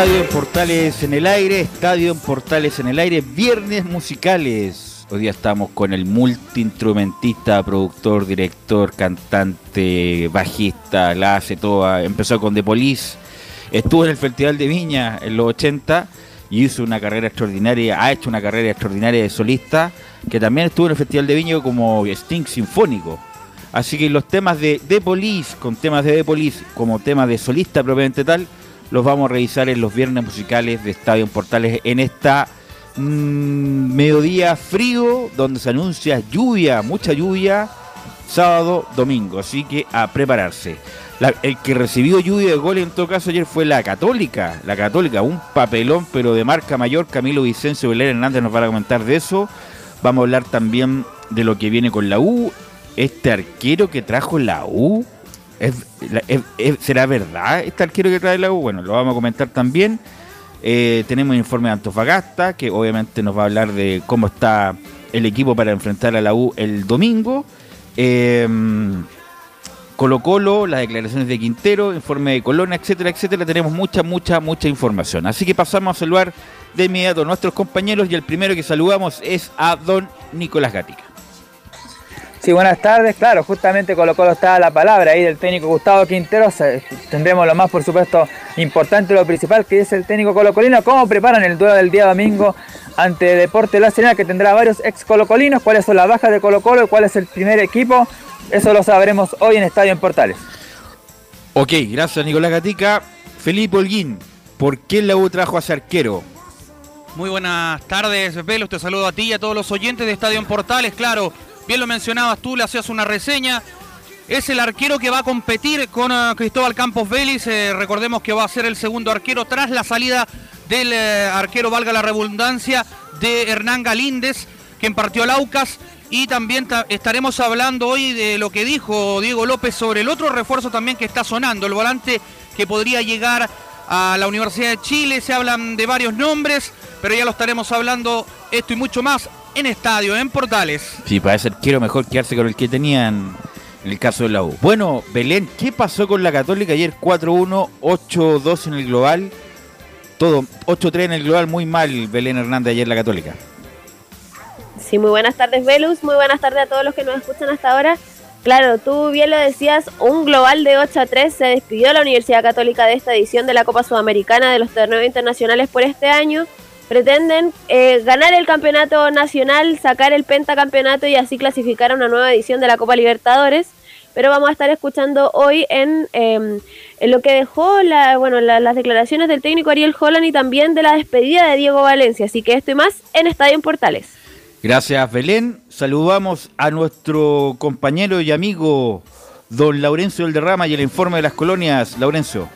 Estadio en Portales en el aire, Estadio en Portales en el aire, viernes musicales. Hoy día estamos con el multiinstrumentista, productor, director, cantante, bajista, la hace toda. Empezó con The Police, estuvo en el Festival de Viña en los 80 y hizo una carrera extraordinaria, ha hecho una carrera extraordinaria de solista, que también estuvo en el Festival de Viña como Sting Sinfónico. Así que los temas de The Police, con temas de The Police como tema de solista propiamente tal, los vamos a revisar en los viernes musicales de Estadio Portales en esta mm, mediodía frío donde se anuncia lluvia, mucha lluvia, sábado, domingo. Así que a prepararse. el que recibió lluvia de gol en todo caso ayer fue la Católica. La Católica, un papelón pero de marca mayor. Camilo Vicencio Belén Hernández nos va a comentar de eso. Vamos a hablar también de lo que viene con la U. Este arquero que trajo la U será verdad este arquero que trae la U? Bueno, lo vamos a comentar también. Eh, tenemos informe de Antofagasta, que obviamente nos va a hablar de cómo está el equipo para enfrentar a la U el domingo. Em, Colo Colo, las declaraciones de Quintero, informe de Colona, etcétera, etcétera. Tenemos mucha, mucha, mucha información. Así que pasamos a saludar de inmediato a nuestros compañeros y el primero que saludamos es a don Nicolás Gatica. Sí, buenas tardes. Claro, justamente Colo Colo está la palabra ahí del técnico Gustavo Quintero. Tendremos lo más, por supuesto, importante, lo principal, que es el técnico colocolino. ¿Cómo preparan el duelo del día domingo ante Deporte La Serena, que tendrá varios ex colocolinos? ¿Cuáles son las bajas de Colo Colo y cuál es el primer equipo? Eso lo sabremos hoy en Estadio en Portales. Ok, gracias Nicolás Gatica. Felipe Holguín, ¿por qué la U trajo a ese arquero? Muy buenas tardes, Velo. Te saludo a ti y a todos los oyentes de Estadio en Portales. Claro, bien lo mencionabas tú, le hacías una reseña. Es el arquero que va a competir con eh, Cristóbal Campos Vélez. Eh, recordemos que va a ser el segundo arquero tras la salida del eh, arquero, valga la redundancia, de Hernán Galíndez, quien partió al Aucas. Y también estaremos hablando hoy de lo que dijo Diego López sobre el otro refuerzo también que está sonando, el volante que podría llegar a la Universidad de Chile. Se hablan de varios nombres, pero ya lo estaremos hablando esto y mucho más en estadio, en Portales. Sí, parece quiero mejor quedarse con el que tenían en el caso de la U. Bueno, Belén, ¿qué pasó con la Católica ayer 4-1, 8-2 en el global? todo. 8-3 en el global, muy mal Belén Hernández ayer la Católica. Sí, muy buenas tardes, Velus. Muy buenas tardes a todos los que nos escuchan hasta ahora. Claro, tú bien lo decías, un global de 8 a 3 se despidió la Universidad Católica de esta edición de la Copa Sudamericana de los torneos internacionales por este año. Pretenden eh, ganar el campeonato nacional, sacar el pentacampeonato y así clasificar a una nueva edición de la Copa Libertadores. Pero vamos a estar escuchando hoy en, em, en lo que dejó la, bueno, las declaraciones del técnico Ariel Holland y también de la despedida de Diego Valencia. Así que esto y más en Estadio en Portales. Gracias, Belén. Saludamos a nuestro compañero y amigo don Laurencio del Derrama y el informe de las colonias. Laurencio.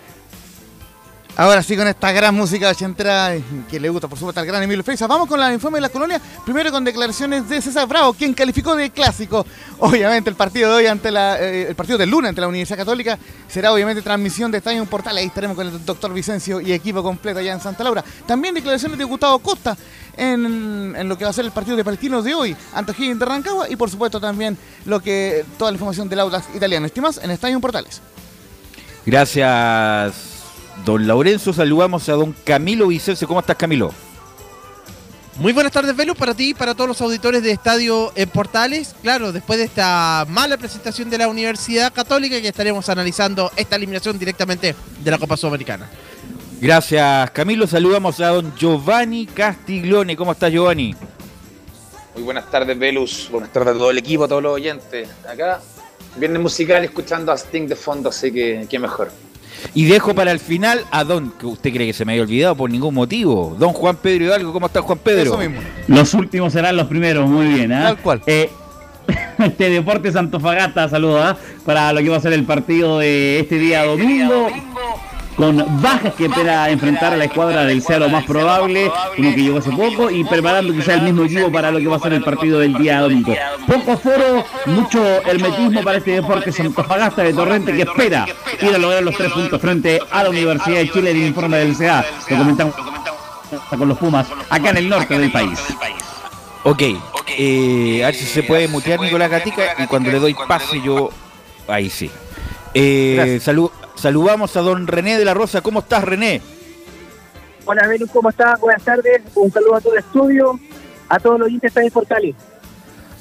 Ahora sí, con esta gran música ochentera que le gusta, por supuesto, al gran Emilio Freisa. Vamos con la informe de la colonia. Primero con declaraciones de César Bravo, quien calificó de clásico. Obviamente, el partido de hoy ante la. Eh, el partido del lunes ante la Universidad Católica será obviamente transmisión de Estadio Portal. Ahí estaremos con el doctor Vicencio y equipo completo allá en Santa Laura. También declaraciones de Gustavo Costa en, en lo que va a ser el partido de palestinos de hoy ante Higgins de Rancagua. Y por supuesto, también lo que toda la información del Audax italiano. Estimas en Estadio Portales. Gracias. Don Laurencio, saludamos a don Camilo Vicencio. ¿Cómo estás, Camilo? Muy buenas tardes, Velus, para ti y para todos los auditores de Estadio en Portales. Claro, después de esta mala presentación de la Universidad Católica, que estaremos analizando esta eliminación directamente de la Copa Sudamericana. Gracias, Camilo. Saludamos a don Giovanni Castiglione. ¿Cómo estás, Giovanni? Muy buenas tardes, Velus. Buenas tardes a todo el equipo, a todos los oyentes. Acá, viernes musical, escuchando a Sting de fondo, así que qué mejor. Y dejo para el final a don, que usted cree que se me había olvidado por ningún motivo. Don Juan Pedro Hidalgo, ¿cómo está Juan Pedro? Eso mismo. Los últimos serán los primeros, muy bien. ¿ah? Tal cual. Eh, este Deportes Antofagasta, saludos ¿ah? para lo que va a ser el partido de este día domingo. Con bajas que espera enfrentar a la escuadra del lo más probable, uno que llegó hace poco, y preparando quizá el mismo equipo para lo que va a ser el partido del día domingo. Poco foro, mucho hermetismo para este Deportes Antofagasta de Torrente que espera ir a lograr los tres puntos frente a la Universidad de Chile en el informe del CA. Lo comentamos con los Pumas acá en el norte del país. Ok, eh, a ver si se puede mutear Nicolás Gatica y cuando le doy pase yo... Ahí sí. Eh, salud, saludamos a don René de la Rosa. ¿Cómo estás, René? Hola, Venus, ¿cómo estás? Buenas tardes. Un saludo a todo el estudio, a todos los oyentes de Portales.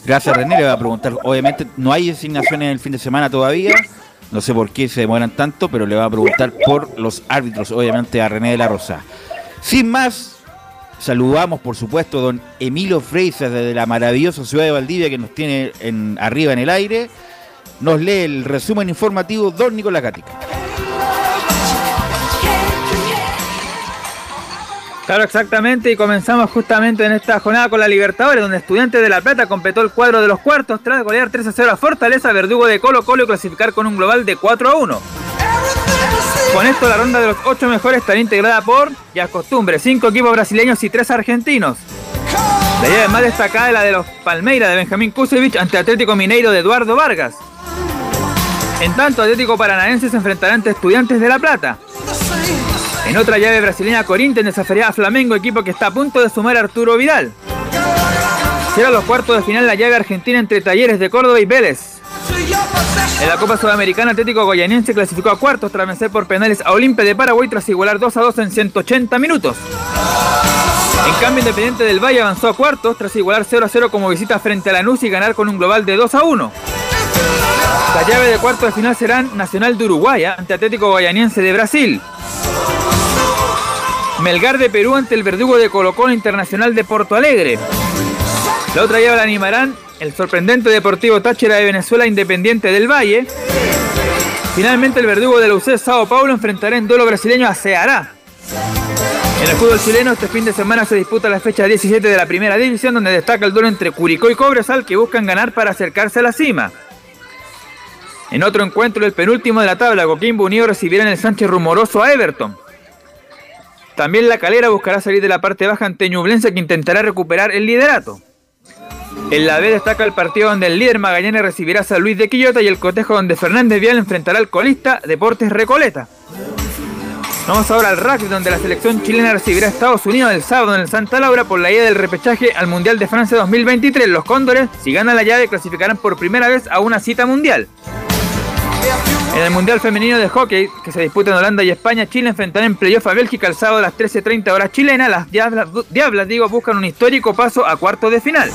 Gracias, René. Le voy a preguntar. Obviamente no hay designaciones en el fin de semana todavía. No sé por qué se demoran tanto, pero le voy a preguntar por los árbitros, obviamente, a René de la Rosa. Sin más, saludamos, por supuesto, a don Emilio Freisas desde la maravillosa ciudad de Valdivia que nos tiene en, arriba en el aire. Nos lee el resumen informativo don Nicolás Gatica. Claro, exactamente, y comenzamos justamente en esta jornada con la Libertadores, donde Estudiantes de La Plata completó el cuadro de los cuartos tras golear 3 a 0 a Fortaleza, Verdugo de Colo Colo y clasificar con un global de 4 a 1. Con esto la ronda de los 8 mejores estará integrada por, ya costumbre, 5 equipos brasileños y 3 argentinos. La llave más destacada es la de los Palmeiras de Benjamín Kusevich ante Atlético Mineiro de Eduardo Vargas. En tanto, Atlético Paranaense se enfrentará ante Estudiantes de La Plata. En otra llave brasileña, Corinthians desafiará a Flamengo, equipo que está a punto de sumar a Arturo Vidal. Será los cuartos de final la llave argentina entre Talleres de Córdoba y Vélez. En la Copa Sudamericana, Atlético Goianiense clasificó a cuartos tras vencer por penales a Olimpia de Paraguay tras igualar 2 a 2 en 180 minutos. En cambio, Independiente del Valle avanzó a cuartos tras igualar 0 a 0 como visita frente a Lanús y ganar con un global de 2 a 1. La llave de cuartos de final serán Nacional de Uruguay ante Atlético Guayaniense de Brasil. Melgar de Perú ante el verdugo de Colo Colo Internacional de Porto Alegre. La otra llave la animarán el sorprendente Deportivo Táchira de Venezuela Independiente del Valle. Finalmente el verdugo de la UC Sao Paulo enfrentará en duelo brasileño a Ceará. En el fútbol chileno este fin de semana se disputa la fecha 17 de la primera división donde destaca el duelo entre Curicó y Cobresal que buscan ganar para acercarse a la cima. En otro encuentro, el penúltimo de la tabla, Coquimbo Unido recibirá en el Sánchez rumoroso a Everton. También la calera buscará salir de la parte baja ante Ñublense que intentará recuperar el liderato. En la B destaca el partido donde el líder Magallanes recibirá a San Luis de Quillota y el cotejo donde Fernández Vial enfrentará al colista Deportes Recoleta. Vamos ahora al rugby donde la selección chilena recibirá a Estados Unidos el sábado en el Santa Laura por la ida del repechaje al Mundial de Francia 2023. Los Cóndores, si ganan la llave, clasificarán por primera vez a una cita mundial. En el Mundial Femenino de Hockey, que se disputa en Holanda y España, Chile enfrentará en playoff a Bélgica el sábado a las 13.30 horas chilenas. Las Diablas, digo, buscan un histórico paso a cuartos de final.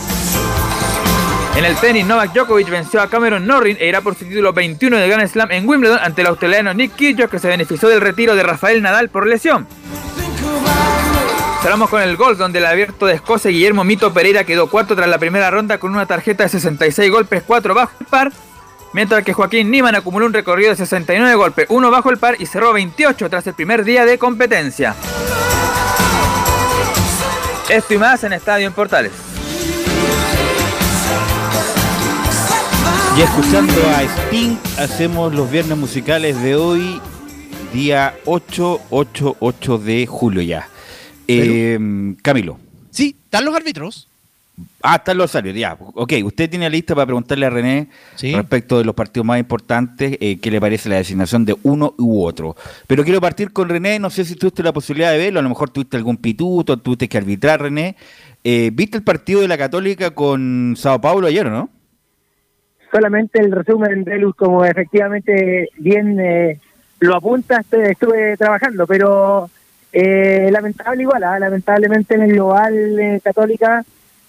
En el tenis, Novak Djokovic venció a Cameron Norrin e irá por su título 21 de Grand Slam en Wimbledon ante el australiano Nick Kyrgios que se benefició del retiro de Rafael Nadal por lesión. Cerramos con el gol donde el abierto de Escocia Guillermo Mito Pereira quedó cuarto tras la primera ronda con una tarjeta de 66 golpes, 4 bajo el par, mientras que Joaquín Niman acumuló un recorrido de 69 golpes, 1 bajo el par y cerró 28 tras el primer día de competencia. Esto y más en Estadio en Portales. Y escuchando a Sting, hacemos los viernes musicales de hoy, día 8, 8, 8 de julio ya. Eh, Camilo. Sí, ¿están los árbitros? Ah, están los árbitros, ya. Ok, usted tiene lista para preguntarle a René respecto de los partidos más importantes, eh, qué le parece la designación de uno u otro. Pero quiero partir con René, no sé si tuviste la posibilidad de verlo, a lo mejor tuviste algún pituto, tuviste que arbitrar, René. Eh, ¿Viste el partido de la Católica con Sao Paulo ayer o no? Solamente el resumen de Luz, como efectivamente bien eh, lo apunta, estuve, estuve trabajando, pero eh, lamentable igual, ¿ah? lamentablemente en el global eh, católica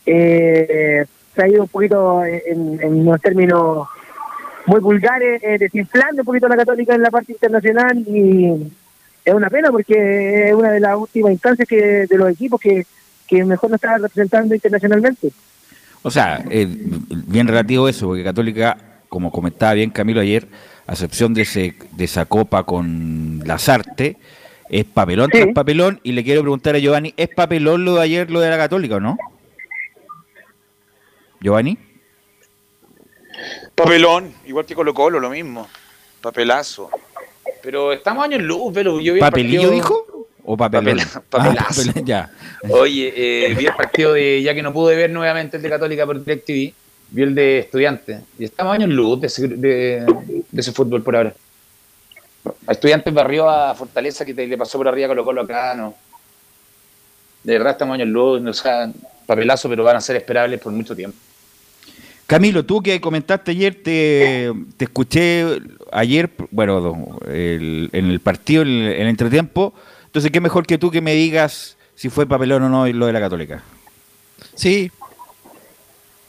eh, se ha ido un poquito en, en unos términos muy vulgares, eh, desinflando un poquito la católica en la parte internacional y es una pena porque es una de las últimas instancias que de los equipos que, que mejor nos está representando internacionalmente. O sea, eh, bien relativo eso, porque Católica, como comentaba bien Camilo ayer, a excepción de, ese, de esa copa con Lazarte, es papelón tras papelón. Y le quiero preguntar a Giovanni, ¿es papelón lo de ayer, lo de la Católica o no? Giovanni. Papelón, igual que Colo Colo, lo mismo. Papelazo. Pero estamos años luz, pero yo vi el ¿Papelillo partido- dijo? ¿O papelón? Papel- papelazo. Ah, papelón, ya. Oye, eh, vi el partido de, ya que no pude ver nuevamente el de Católica por DirecTV, vi el de Estudiantes. Y estamos años luz de ese, de, de ese fútbol por ahora. A Estudiantes barrió a Fortaleza que te, le pasó por arriba Colo Colo acá, no. De verdad estamos años luz, o sea, papelazo, pero van a ser esperables por mucho tiempo. Camilo, tú que comentaste ayer, te, te escuché ayer, bueno, el- en el partido, en el, en el entretiempo. Entonces, ¿qué mejor que tú que me digas si fue papelón o no lo de la Católica? Sí.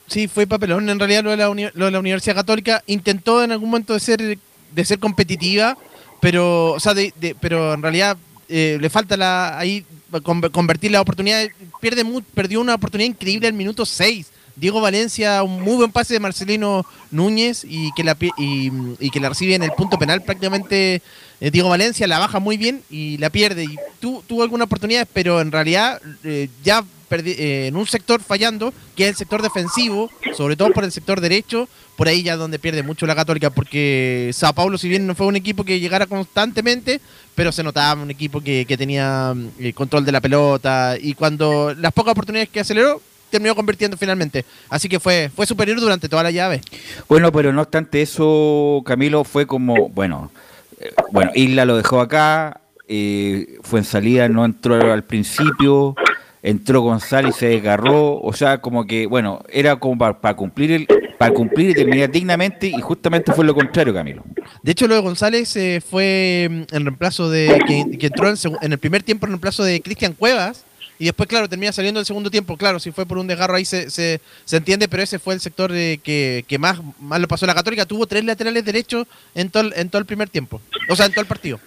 Sí, fue papelón. En realidad lo de la, lo de la Universidad Católica intentó en algún momento de ser de ser competitiva, pero o sea, de- pero en realidad eh, le falta la ahí con- convertir la oportunidad. Pierde perdió una oportunidad increíble al minuto 6. Diego Valencia, un muy buen pase de Marcelino Núñez y que la, y, que la recibe en el punto penal prácticamente eh, Diego Valencia, la baja muy bien y la pierde. Y tu- tuvo alguna oportunidad, pero en realidad eh, ya eh, en un sector fallando, que es el sector defensivo, sobre todo por el sector derecho, por ahí ya donde pierde mucho la Católica, porque Sao Paulo, si bien no fue un equipo que llegara constantemente, pero se notaba un equipo que, que tenía control de la pelota y cuando las pocas oportunidades que aceleró, terminó convirtiendo finalmente. Así que fue, fue superior durante toda la llave. Bueno, pero no obstante eso, Camilo, fue como, bueno, eh, bueno, Isla lo dejó acá, eh, fue en salida, no entró al principio, entró González y se desgarró, o sea, como que, bueno, era como para, cumplir el, para cumplir y terminar dignamente y justamente fue lo contrario, Camilo. De hecho, lo de González eh, fue mm, en reemplazo de. que, que entró en, en el primer tiempo en reemplazo de Cristian Cuevas. Y después, claro, termina saliendo el segundo tiempo. Claro, si fue por un desgarro ahí se, se, se entiende, pero ese fue el sector eh, que, que más, más lo pasó la Católica. Tuvo tres laterales derechos en todo, en todo el primer tiempo. O sea, en todo el partido.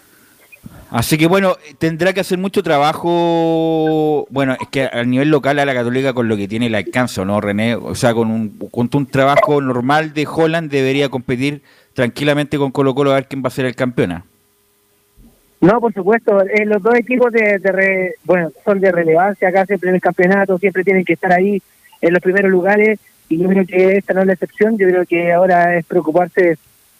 Así que bueno, tendrá que hacer mucho trabajo. Bueno, es que a nivel local a la Católica con lo que tiene el alcance, ¿o ¿no, René? O sea, con un, con un trabajo normal de Holland debería competir tranquilamente con Colo Colo a ver quién va a ser el campeona. No, por supuesto, eh, los dos equipos de, de re- bueno, son de relevancia acá siempre en el campeonato, siempre tienen que estar ahí en los primeros lugares y yo creo que esta no es la excepción, yo creo que ahora es preocuparse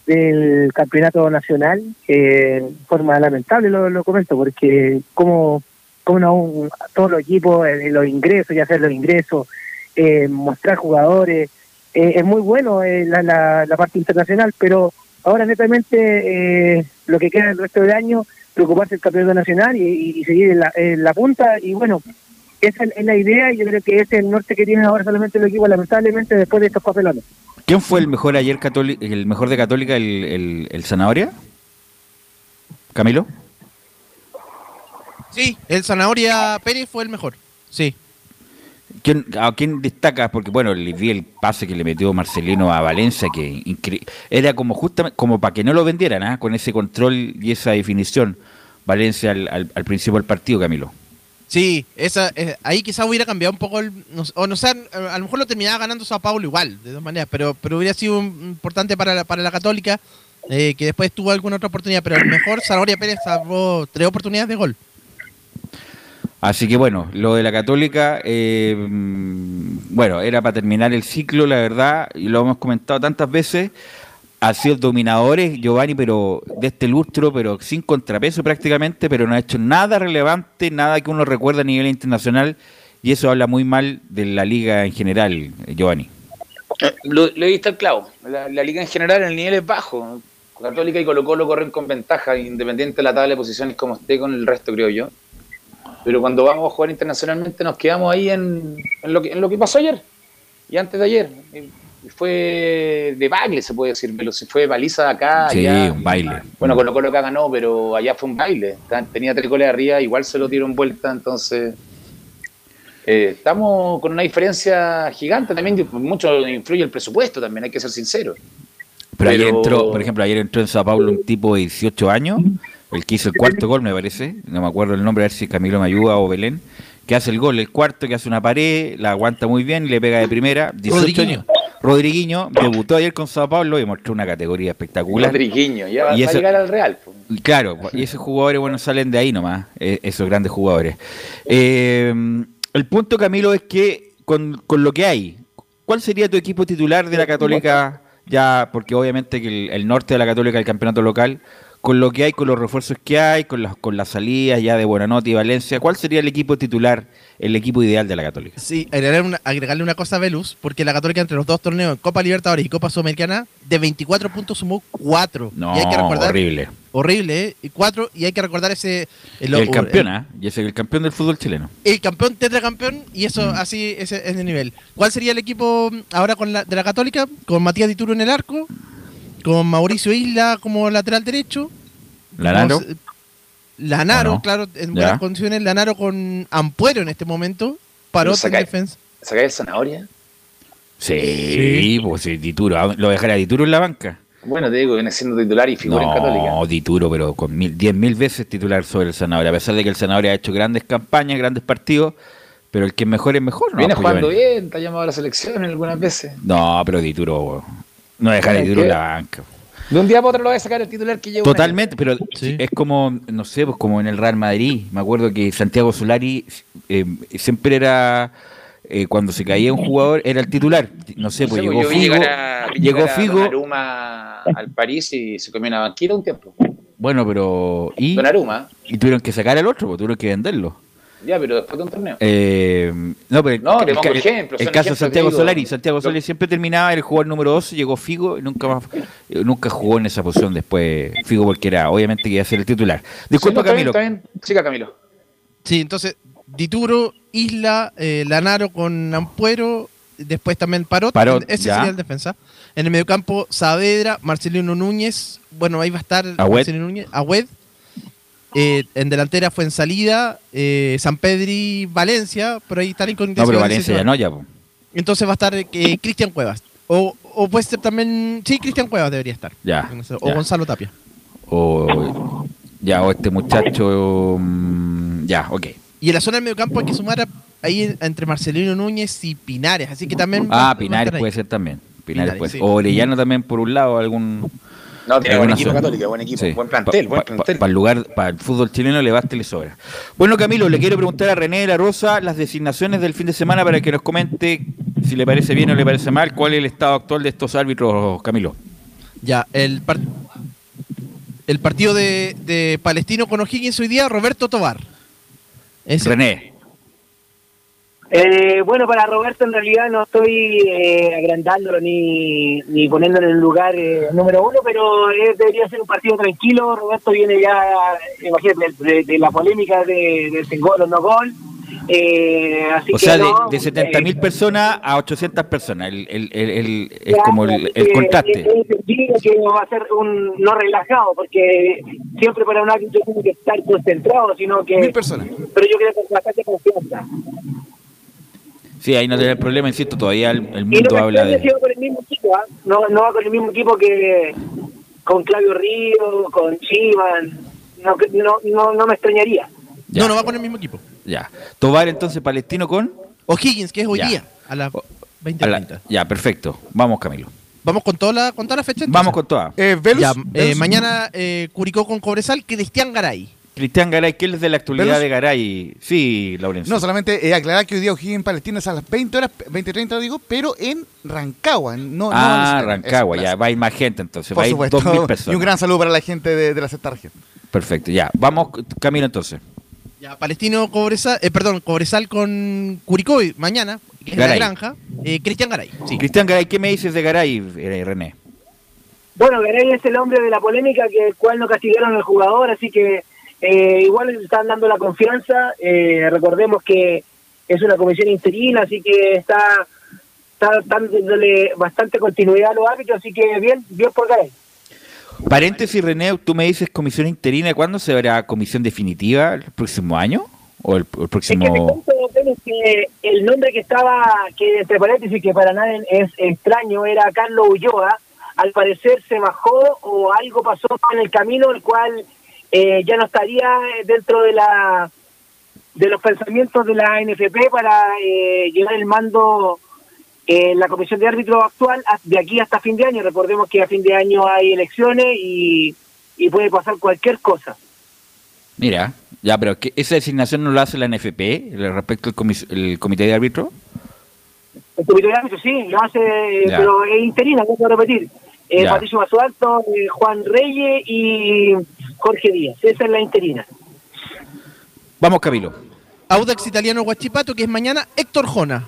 del campeonato nacional, eh, forma lamentable lo, lo comento, porque como, como no, todos los equipos, eh, los ingresos, ya hacer los ingresos, eh, mostrar jugadores, eh, es muy bueno eh, la, la, la parte internacional, pero ahora netamente eh, lo que queda el resto del año, preocuparse del campeonato nacional y, seguir en la, en la punta, y bueno, esa es la idea y yo creo que ese es el norte que tienen ahora solamente los equipos, lamentablemente, después de estos papelones. ¿Quién fue el mejor ayer Catoli- el mejor de Católica, el, el, el Zanahoria? ¿Camilo? Sí, el Zanahoria Pérez fue el mejor. Sí. ¿Quién, ¿A quién destaca? Porque bueno, le vi el pase que le metió Marcelino a Valencia, que era como justamente como para que no lo vendieran, ¿ah? con ese control y esa definición. Valencia al, principio del partido, Camilo. Sí, esa, eh, ahí quizás hubiera cambiado un poco el. no o no sé, a lo mejor lo terminaba ganando Sao Paulo igual, de todas maneras, pero, pero hubiera sido importante para la, para la Católica, eh, que después tuvo alguna otra oportunidad, pero el mejor Zanahoria Pérez salvó tres oportunidades de gol. Así que bueno, lo de la Católica, eh, mm, bueno, era para terminar el ciclo, la verdad, y lo hemos comentado tantas veces. Ha sido dominadores, Giovanni, pero de este lustro, pero sin contrapeso prácticamente, pero no ha hecho nada relevante, nada que uno recuerda a nivel internacional, y eso habla muy mal de la liga en general, Giovanni. Eh, Lo, lo he visto el clavo. La, la liga en general, el nivel es bajo. Católica y Colo Colo corren con ventaja, independiente de la tabla de posiciones como esté con el resto, creo yo. Pero cuando vamos a jugar internacionalmente nos quedamos ahí en, en lo, que, en lo que pasó ayer y antes de ayer. Fue de baile, se puede decir, pero si fue baliza de acá. Sí, allá. un baile. Bueno, Colo Colo acá ganó, pero allá fue un baile. Tenía tres goles arriba, igual se lo dieron vuelta, entonces... eh, estamos con una diferencia gigante también, mucho influye el presupuesto también, hay que ser sincero. Pero, ayer Pero- entró, por ejemplo, ayer entró en Sao Paulo un tipo de 18 años, el que hizo el cuarto gol, me parece, no me acuerdo el nombre, a ver si Camilo me ayuda o Belén, que hace el gol, el cuarto, que hace una pared, la aguanta muy bien y le pega de primera. 18 Rodriguinho. años. Rodriguinho debutó ayer con Sao Paulo y mostró una categoría espectacular. Rodriguinho, ya va, Y va a llegar al Real. Claro, y esos jugadores, bueno, salen de ahí nomás, eh, esos grandes jugadores. Eh, el punto, Camilo, es que con, con lo que hay, ¿cuál sería tu equipo titular de la Católica? Ya, porque obviamente que el, el norte de la Católica, el campeonato local, con lo que hay, con los refuerzos que hay, con las, con las salidas ya de Buenanote y Valencia, ¿cuál sería el equipo titular, el equipo ideal de la Católica? Sí, agregarle una, agregarle una cosa a Velus, porque la Católica entre los dos torneos, Copa Libertadores y Copa Sudamericana, de 24 puntos sumó 4. No, y hay que recordar, horrible. Horrible, ¿eh? Y 4, y hay que recordar ese... El, campeón, ¿ah? Y ese es el campeón del fútbol chileno. el campeón tetracampeón y eso Mm. así ese es el nivel. ¿Cuál sería el equipo ahora con la, de la Católica? Con Matías Dituro en el arco, con Mauricio Isla como lateral derecho, Lanaro. con- Lanaro, claro, en Ya. buenas condiciones, Lanaro con Ampuero en este momento, Parot en defensa. ¿Sacáis el zanahoria? Sí, pues sí, Dituro. ¿a dónde- ¿Lo dejará Dituro en la banca? Bueno, te digo, viene siendo titular y figura en Católica. No, Dituro, pero con mil, diez mil veces titular sobre el Zanahoria. A pesar de que el Zanahoria ha hecho grandes campañas, grandes partidos, pero el que es mejor es mejor. ¿no? Viene Pues, jugando bien, te ha llamado a la selección algunas veces. No, pero Dituro, no dejar Bueno, Dituro en la banca. De un día para otro lo va a sacar el titular que lleva. un Totalmente, pero Sí. es como, no sé, pues como en el Real Madrid. Me acuerdo que Santiago Solari eh, siempre era, eh, cuando se caía un jugador, era el titular. No sé, pues Sí, llegó yo vi Figo, a- llegó Figo, Donnarumma al París y se comió una banquita un tiempo. bueno, pero, y, Donnarumma, y tuvieron que sacar al otro, pues tuvieron que venderlo. Ya, pero después de un torneo. Eh, no, pero No, el, te el pongo caso de Santiago. Solari, Santiago Lo- Solari siempre terminaba, era el jugador número 12, llegó Figo y nunca más, eh, nunca jugó en esa posición después Figo porque era obviamente que iba a ser el titular. Disculpa Sí, no, está bien, Camilo, está bien. Siga Camilo. Sí, entonces Dituro, Isla, eh, Lanaro con Ampuero, después también Parot, Parot, ese ya. sería el defensa. En el mediocampo Saavedra, Marcelino Núñez, bueno, ahí va a estar Agüed. Marcelino Núñez, Agüed. Eh, en delantera fue en salida, eh, San Pedri, Valencia, por ahí está la incógnita. no, pero Valencia ya no, ya. po. Entonces va a estar eh, Cristian Cuevas. O, o puede ser también, sí, Cristian Cuevas debería estar. Ya, O ya. Gonzalo Tapia. O, ya, o este muchacho, mm, ya, ok. Y en la zona del mediocampo hay que sumar a- ahí en- entre Marcelino Núñez y Pinares, así que también... va Ah, Pinares puede ser también. Pinares Pinares, puede sí. O Orellano también por un lado, algún... No, tiene buen equipo. Católica, buen equipo, Sí. buen plantel, Pa- buen pa- plantel. Para el lugar, para el fútbol chileno le basta y le sobra. Bueno, Camilo, le quiero preguntar a René de la Rosa las designaciones del fin de semana para que nos comente si le parece bien o le parece mal, cuál es el estado actual de estos árbitros, Camilo. Ya, el, par- el partido de, de Palestino con O'Higgins hoy día, Roberto Tobar. Ese- René. Eh, bueno, para Roberto en realidad no estoy eh, agrandándolo ni, ni poniéndolo en el lugar eh, número uno, pero eh, debería ser un partido tranquilo. Roberto viene ya, imagínate, de, de la polémica de, de ese gol o no gol. Eh, así O que sea, de, no, de 70 mil eh, personas a 800 personas. El, el, el, el- es como el, contraste. que Es va a ser un no relajado, porque siempre para un árbitro tiene que estar concentrado, sino que. Mil personas. Pero yo creo que con bastante confianza. Sí, ahí no tiene problema, insisto, todavía el, el mundo no habla de... va con el mismo equipo, ¿ah? no, no va con el mismo equipo que con Claudio Río, con Chivan. No, no, no, no me extrañaría. Ya. No, no va con el mismo equipo. Ya. Tobar entonces Palestino con... O'Higgins, que es hoy Ya. día, a las a la- 20.30. ya, perfecto. Vamos, Camilo. Vamos con toda la, con toda la fecha. entonces? Vamos con todas. Eh, eh, mañana eh, Curicó con Cobresal, Cristian Garay. Cristian Garay, ¿qué es de la actualidad de Garay? Sí, Laurencio. No, solamente eh, aclarar que hoy día O'Higgins Palestina es a las 20 horas, 20.30 digo, pero en Rancagua. No, no en ah. Rancagua, ya, va a ir más gente entonces, Por va a ir supuesto. 2.000 personas. Y un gran saludo para la gente de, de la sexta región. Perfecto, ya. Vamos, Camilo, entonces. Ya, Palestino Cobresal, eh, perdón, Cobresal con Curicó mañana, que es Garay. la granja. Eh, Cristian Garay, sí. Cristian Garay, ¿qué me dices de Garay, eh, René? Bueno, Garay es el hombre de la polémica que el cual no castigaron al jugador, así que eh, igual le están dando la confianza. Eh, recordemos que es una comisión interina, así que está, está dándole bastante continuidad a los árbitros, así que bien, bien por Garay. Paréntesis, René, tú me dices comisión interina, ¿cuándo se verá comisión definitiva? ¿El próximo año? ¿O el, el Es que próximo...? cuento, que el nombre que estaba, que entre paréntesis, que para nadie es extraño, era Carlos Ulloa. Al parecer se bajó o algo pasó en el camino, el cual eh, ya no estaría dentro de la de los pensamientos de la NFP para eh, llevar el mando en la comisión de árbitros actual de aquí hasta fin de año. Recordemos que a fin de año hay elecciones y, y puede pasar cualquier cosa. Mira, ya, pero que ¿esa designación no lo hace la NFP respecto al comis- el comité de árbitro? El comité de árbitros sí, lo hace, Ya. pero es interina, no puedo repetir. Eh. Patricio Basualto, eh, Juan Reyes y Jorge Díaz. Esa es la interina. Vamos, Camilo. Audax Italiano Guachipato, que es mañana, Héctor Jona.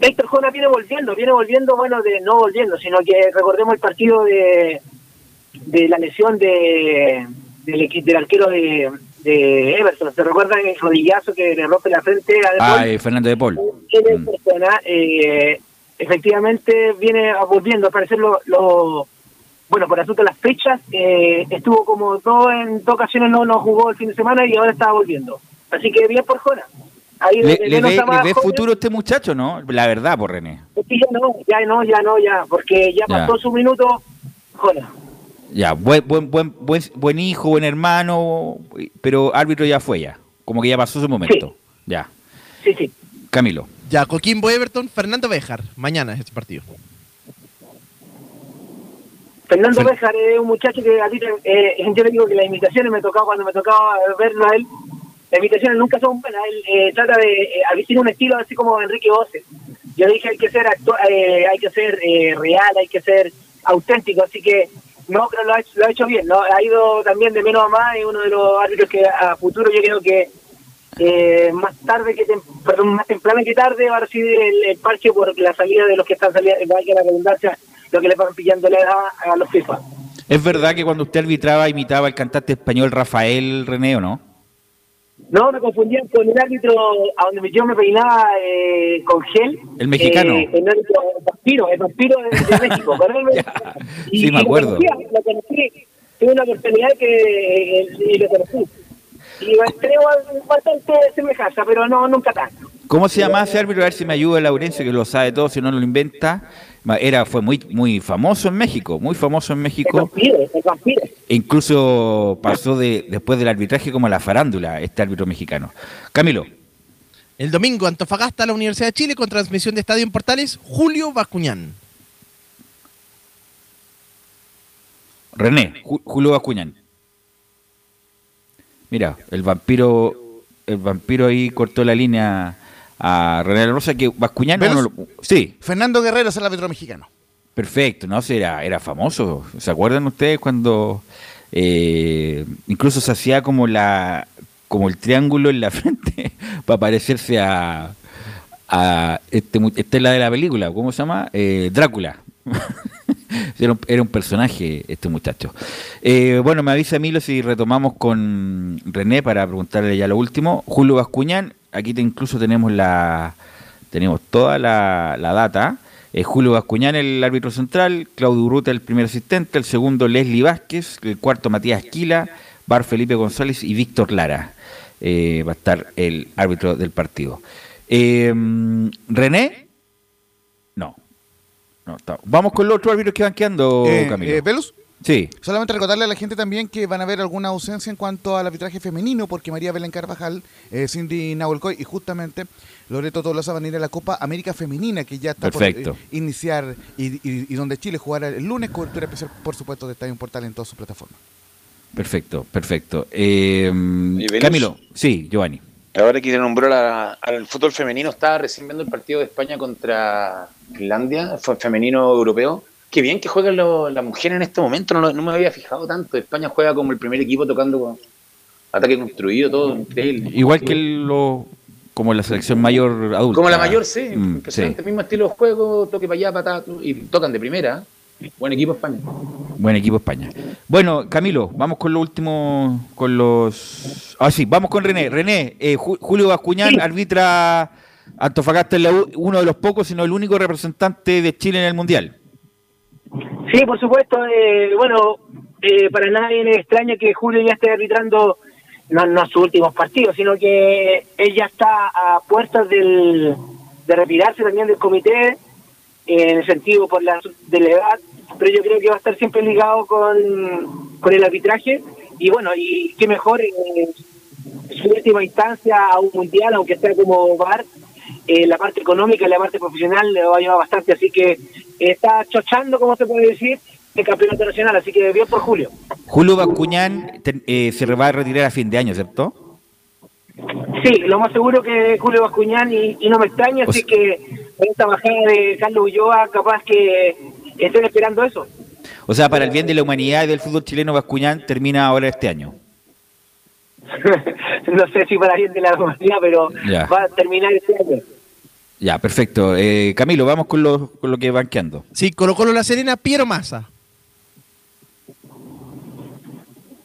Héctor Jona viene volviendo, viene volviendo, bueno, de no volviendo, sino que recordemos el partido de, de la lesión de, del, del arquero de, de Everton. ¿Se recuerdan el rodillazo que le rompe la frente a De Paul? Ah, eh, Fernando de Paul. Es Mm. persona, eh, efectivamente viene volviendo, a parecer lo, lo- bueno, por asunto de las fechas, eh, estuvo como todo en dos ocasiones no, no jugó el fin de semana y ahora está volviendo. Así que bien por Jona. Ahí ¿Le, de le ve, le futuro este muchacho, no? La verdad, por René. es que ya no, ya no, ya no, ya, porque ya Ya. pasó su minuto, Jona. Ya, buen, buen, buen, buen, buen hijo, buen hermano, pero árbitro ya fue ya. Como que ya pasó su momento. Ya. Sí, sí. Camilo. Ya, Coquimbo Everton, Fernando Bejar. Mañana es este partido. Fernando Fer- Béjar es un muchacho que a ti, eh, yo le digo que las imitaciones me tocaba cuando me tocaba verlo a él. Las imitaciones nunca son buenas. Él eh, trata de. Eh, a mí tiene un estilo así como Enrique Ose. Yo dije hay que ser eh, hay que ser eh, real, hay que ser auténtico. Así que no, pero lo ha, hecho- lo ha hecho bien. ¿no? Ha ido también de menos a más. Es uno de los árbitros que a futuro yo creo que eh, más tarde que tem- perdón, más temprano que tarde va a recibir el, el parche por la salida de los que están saliendo, valga la redundancia, lo que le van pillando la edad a los FIFA. ¿Es verdad que cuando usted arbitraba imitaba al cantante español Rafael René o no? No, me confundían con el árbitro a donde yo me peinaba eh, con gel. El mexicano. Eh, el árbitro el vampiro, el vampiro de, de México. Y- sí, me y acuerdo. Lo conocí, lo conocí. Tuve una oportunidad que eh, y lo conocí. Y creo bastante semejanza, pero no nunca tanto. ¿Cómo se llama ese árbitro? A ver si me ayuda Laurencio, que lo sabe todo, si no lo inventa. Era, fue muy, muy famoso en México, muy famoso en El México. vampiro. E incluso pasó de, después del arbitraje como a la farándula, este árbitro mexicano. Camilo, El domingo, Antofagasta, la Universidad de Chile, con transmisión de Estadio en Portales, Julio Bascuñán. René, Ju- Julio Bascuñán. Mira, el vampiro, el vampiro ahí cortó la línea a René Rosa, que Bascuñán no, lo- Sí, Fernando Guerrero es el árbitro mexicano. perfecto, ¿no? Sí, Era, era famoso. ¿Se acuerdan ustedes cuando eh, incluso se hacía como la como el triángulo en la frente para parecerse a, a este, esta es la de la película, ¿cómo se llama? Eh, Drácula. era, un, personaje este muchacho. Eh, bueno, me avisa Milo si retomamos con René para preguntarle ya lo último. Julio Bascuñán, aquí incluso tenemos la tenemos toda la, la data. Eh, Julio Bascuñán, el árbitro central, Claudio Urruta, el primer asistente, el segundo Leslie Vázquez, el cuarto Matías Quila, Bar Felipe González y Víctor Lara. Eh, va a estar el árbitro del partido. René. No está- Vamos con los otros árbitros que van quedando, Eh, Camilo. eh, ¿Velus? sí. Solamente recordarle a la gente también que van a haber alguna ausencia en cuanto al arbitraje femenino, porque María Belén Carvajal, eh, Cindy Nahuelcoy y justamente Loreto Tolosa van a ir a la Copa América Femenina, que ya está Perfecto. por eh, iniciar y, y- y donde Chile jugará el lunes, cobertura especial, por supuesto, de Estadio Portal en todas sus plataformas. Perfecto, perfecto. Eh? Camilo, sí, Giovanni. Ahora que nombró al fútbol femenino, estaba recién viendo el partido de España contra Finlandia, fue femenino europeo. Qué bien que juegan las mujeres en este momento, no, no me había fijado tanto. España juega como el primer equipo tocando con ataque construido, todo increíble. Igual que el- lo, como la selección mayor adulta. Como la mayor, sí, Mm, impresionante, mismo estilo de juego, toque para allá, patada, y tocan de primera. Buen equipo España. Buen equipo España. Bueno, Camilo, vamos con lo último, con los... Ah, sí, vamos con René. René, eh, Ju- Julio Bascuñán arbitra Antofagasta, es la u- uno de los pocos, sino el único representante de Chile en el Mundial. Sí, por supuesto. eh, bueno, eh, para nadie es extraño que Julio ya esté arbitrando no, no sus últimos partidos, sino que él ya está a puertas del, de retirarse también del comité, en el sentido por la, de la edad, pero yo creo que va a estar siempre ligado con, con el arbitraje. Y bueno, y qué mejor eh, su última instancia a un mundial, aunque sea como VAR, eh, la parte económica y la parte profesional le va a llevar bastante, así que está chochando, como se puede decir, el campeonato nacional, así que bien por Julio. Julio Bascuñán eh, se va a retirar a fin de año, ¿cierto? Sí, lo más seguro que Julio Bascuñán y, y no me extraña, O así que esta bajada de Carlos Ulloa, capaz que estén esperando eso. O sea, para el bien de la humanidad y del fútbol chileno, Bascuñán termina ahora este año. no sé si para bien de la humanidad, pero Ya. va a terminar este año. Ya, perfecto. Eh, Camilo, vamos con lo, con lo que van quedando. Sí, Colo Colo La Serena, Piero Massa.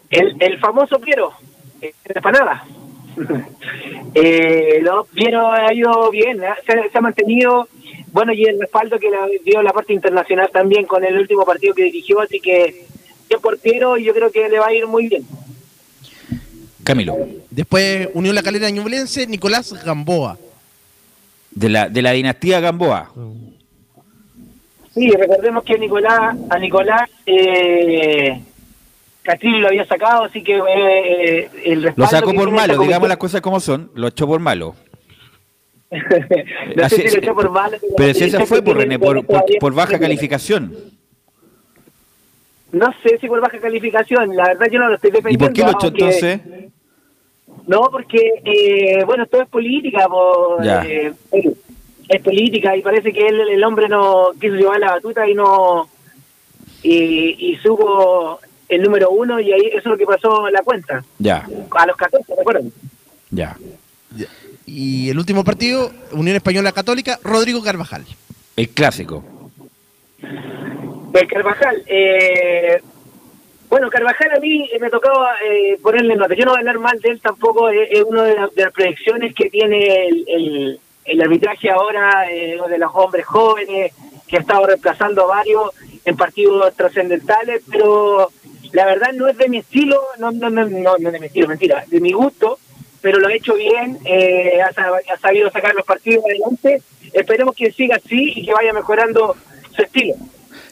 El, el famoso Piero, eh, de empanada. eh, no, Piero ha ido bien, ¿eh? se, se ha mantenido, bueno, y el respaldo que le dio la parte internacional también con el último partido que dirigió, así que bien por Piero y yo creo que le va a ir muy bien. Camilo, Después Unión La Calera Ñublense, Nicolás Gamboa. de la, de la dinastía Gamboa. Sí, recordemos que Nicolás, a Nicolás eh, Castrillo lo había sacado, así que eh, el respaldo Lo sacó por malo, digamos las cosas como son, lo echó por malo. no Así- sé si lo echó por malo, Pero si esa fue por René, por, por, por baja calificación. No sé si por baja calificación, la verdad yo no lo estoy ¿Y defendiendo. por qué lo echó entonces? No, porque, eh, bueno, todo es política, eh, es política y parece que él, el hombre no quiso llevar la batuta y no, y, y supo el número uno y ahí eso es lo que pasó en la cuenta, Ya, a los 14, ¿recuerdan? ya. Y el último partido, Unión Española Católica, Rodrigo Carvajal. El clásico. El Carvajal, eh, bueno, Carvajal a mí eh, me tocaba eh, ponerle nota. Yo no voy a hablar mal de él tampoco, eh, es una de, la- de las proyecciones que tiene el, el- el arbitraje ahora eh, de los hombres jóvenes, que ha estado reemplazando a varios en partidos trascendentales, pero la verdad no es de mi estilo, no, no, no, no, no de mi estilo, mentira, de mi gusto, pero lo ha hecho bien, eh, ha, sab- ha sabido sacar los partidos adelante. Esperemos que siga así y que vaya mejorando su estilo.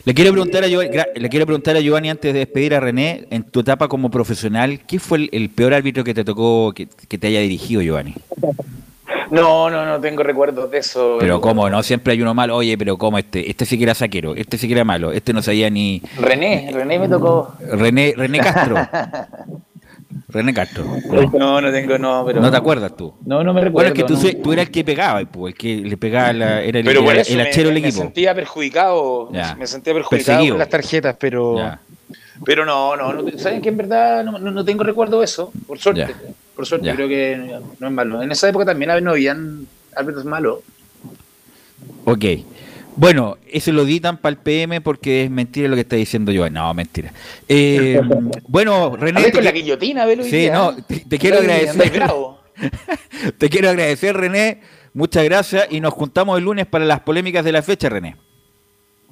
Le quiero preguntar a Giovanni, le quiero preguntar a Giovanni antes de despedir a René, en tu etapa como profesional, ¿qué fue el, el peor árbitro que te tocó, que, que te haya dirigido, Giovanni? No, no, no tengo recuerdos de eso. Pero cómo, no, siempre hay uno malo, oye, pero cómo este, este sí que era saquero, este sí que era malo, este no sabía ni René, René me tocó. René, René Castro. René Castro. No, No, no tengo, no, pero. no te acuerdas tú. No, no me Bueno, recuerdo. es que tú, no. se- tú eras el que pegaba, pues, el que le pegaba, la- era el, Pero por eso el me- achero del me, equipo. sentía perjudicado. Ya. Me sentía perjudicado Perseguido. con las tarjetas, pero. Ya. Pero no, no, no. ¿Saben que en verdad no, no, no tengo recuerdo de eso? Por suerte. Ya. Por suerte, Ya. creo que no es malo. En esa época también no habían árbitros malos. Ok. Bueno, eso lo editan para el PM porque es mentira lo que está diciendo yo. No, mentira. Eh, bueno, René. con te la que- guillotina, velo. Sí, no, te, te quiero agradecer. te quiero agradecer, René. Muchas gracias y nos juntamos el lunes para las polémicas de la fecha, René.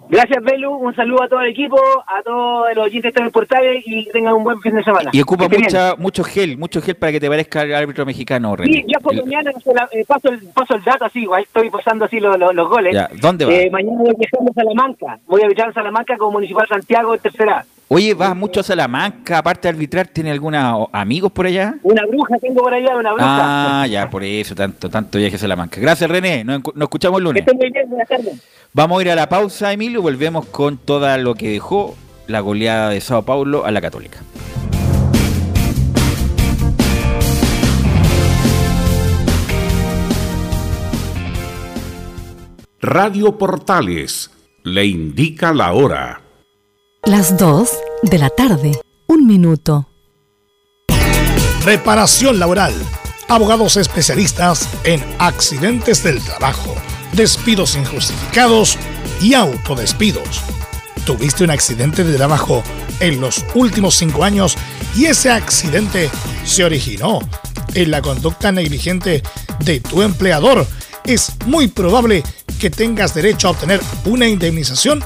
Gracias, Belu. Un saludo a todo el equipo, a todos los oyentes de portales y que tengan un buen fin de semana. Y ocupa mucha, mucho gel, mucho gel para que te parezca el árbitro mexicano, René. Sí, ya por El- mañana eh, paso, el, paso el dato así, igual estoy pasando así los, los, los goles. Ya, ¿dónde va? Eh, mañana voy a Salamanca. Voy a viajar a Salamanca como Municipal Santiago tercera. Oye, vas mucho a Salamanca, aparte de arbitrar, ¿tiene algunos amigos por allá? Una bruja tengo por allá, una bruja. Ah, ya, por eso, tanto, tanto viaje a Salamanca. Gracias, René. Nos, nos escuchamos el que lunes. estén muy bien, buenas tardes. Vamos a ir a la pausa, Emilio. Volvemos con todo lo que dejó la goleada de Sao Paulo a la Católica. Radio Portales le indica la hora. Las 2 de la tarde. Un minuto. Reparación laboral. Abogados especialistas en accidentes del trabajo, despidos injustificados y autodespidos. ¿Tuviste un accidente de trabajo en los últimos cinco años y ese accidente se originó en la conducta negligente de tu empleador? Es muy probable que tengas derecho a obtener una indemnización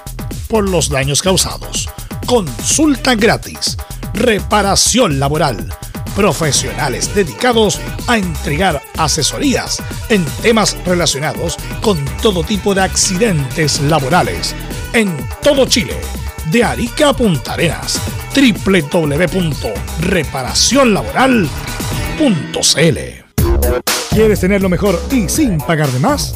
por los daños causados. Consulta gratis. Reparación laboral. Profesionales dedicados a entregar asesorías en temas relacionados con todo tipo de accidentes laborales. En todo Chile. De Arica a Punta Arenas. www.reparacionlaboral.cl ¿Quieres tener lo mejor y sin pagar de más?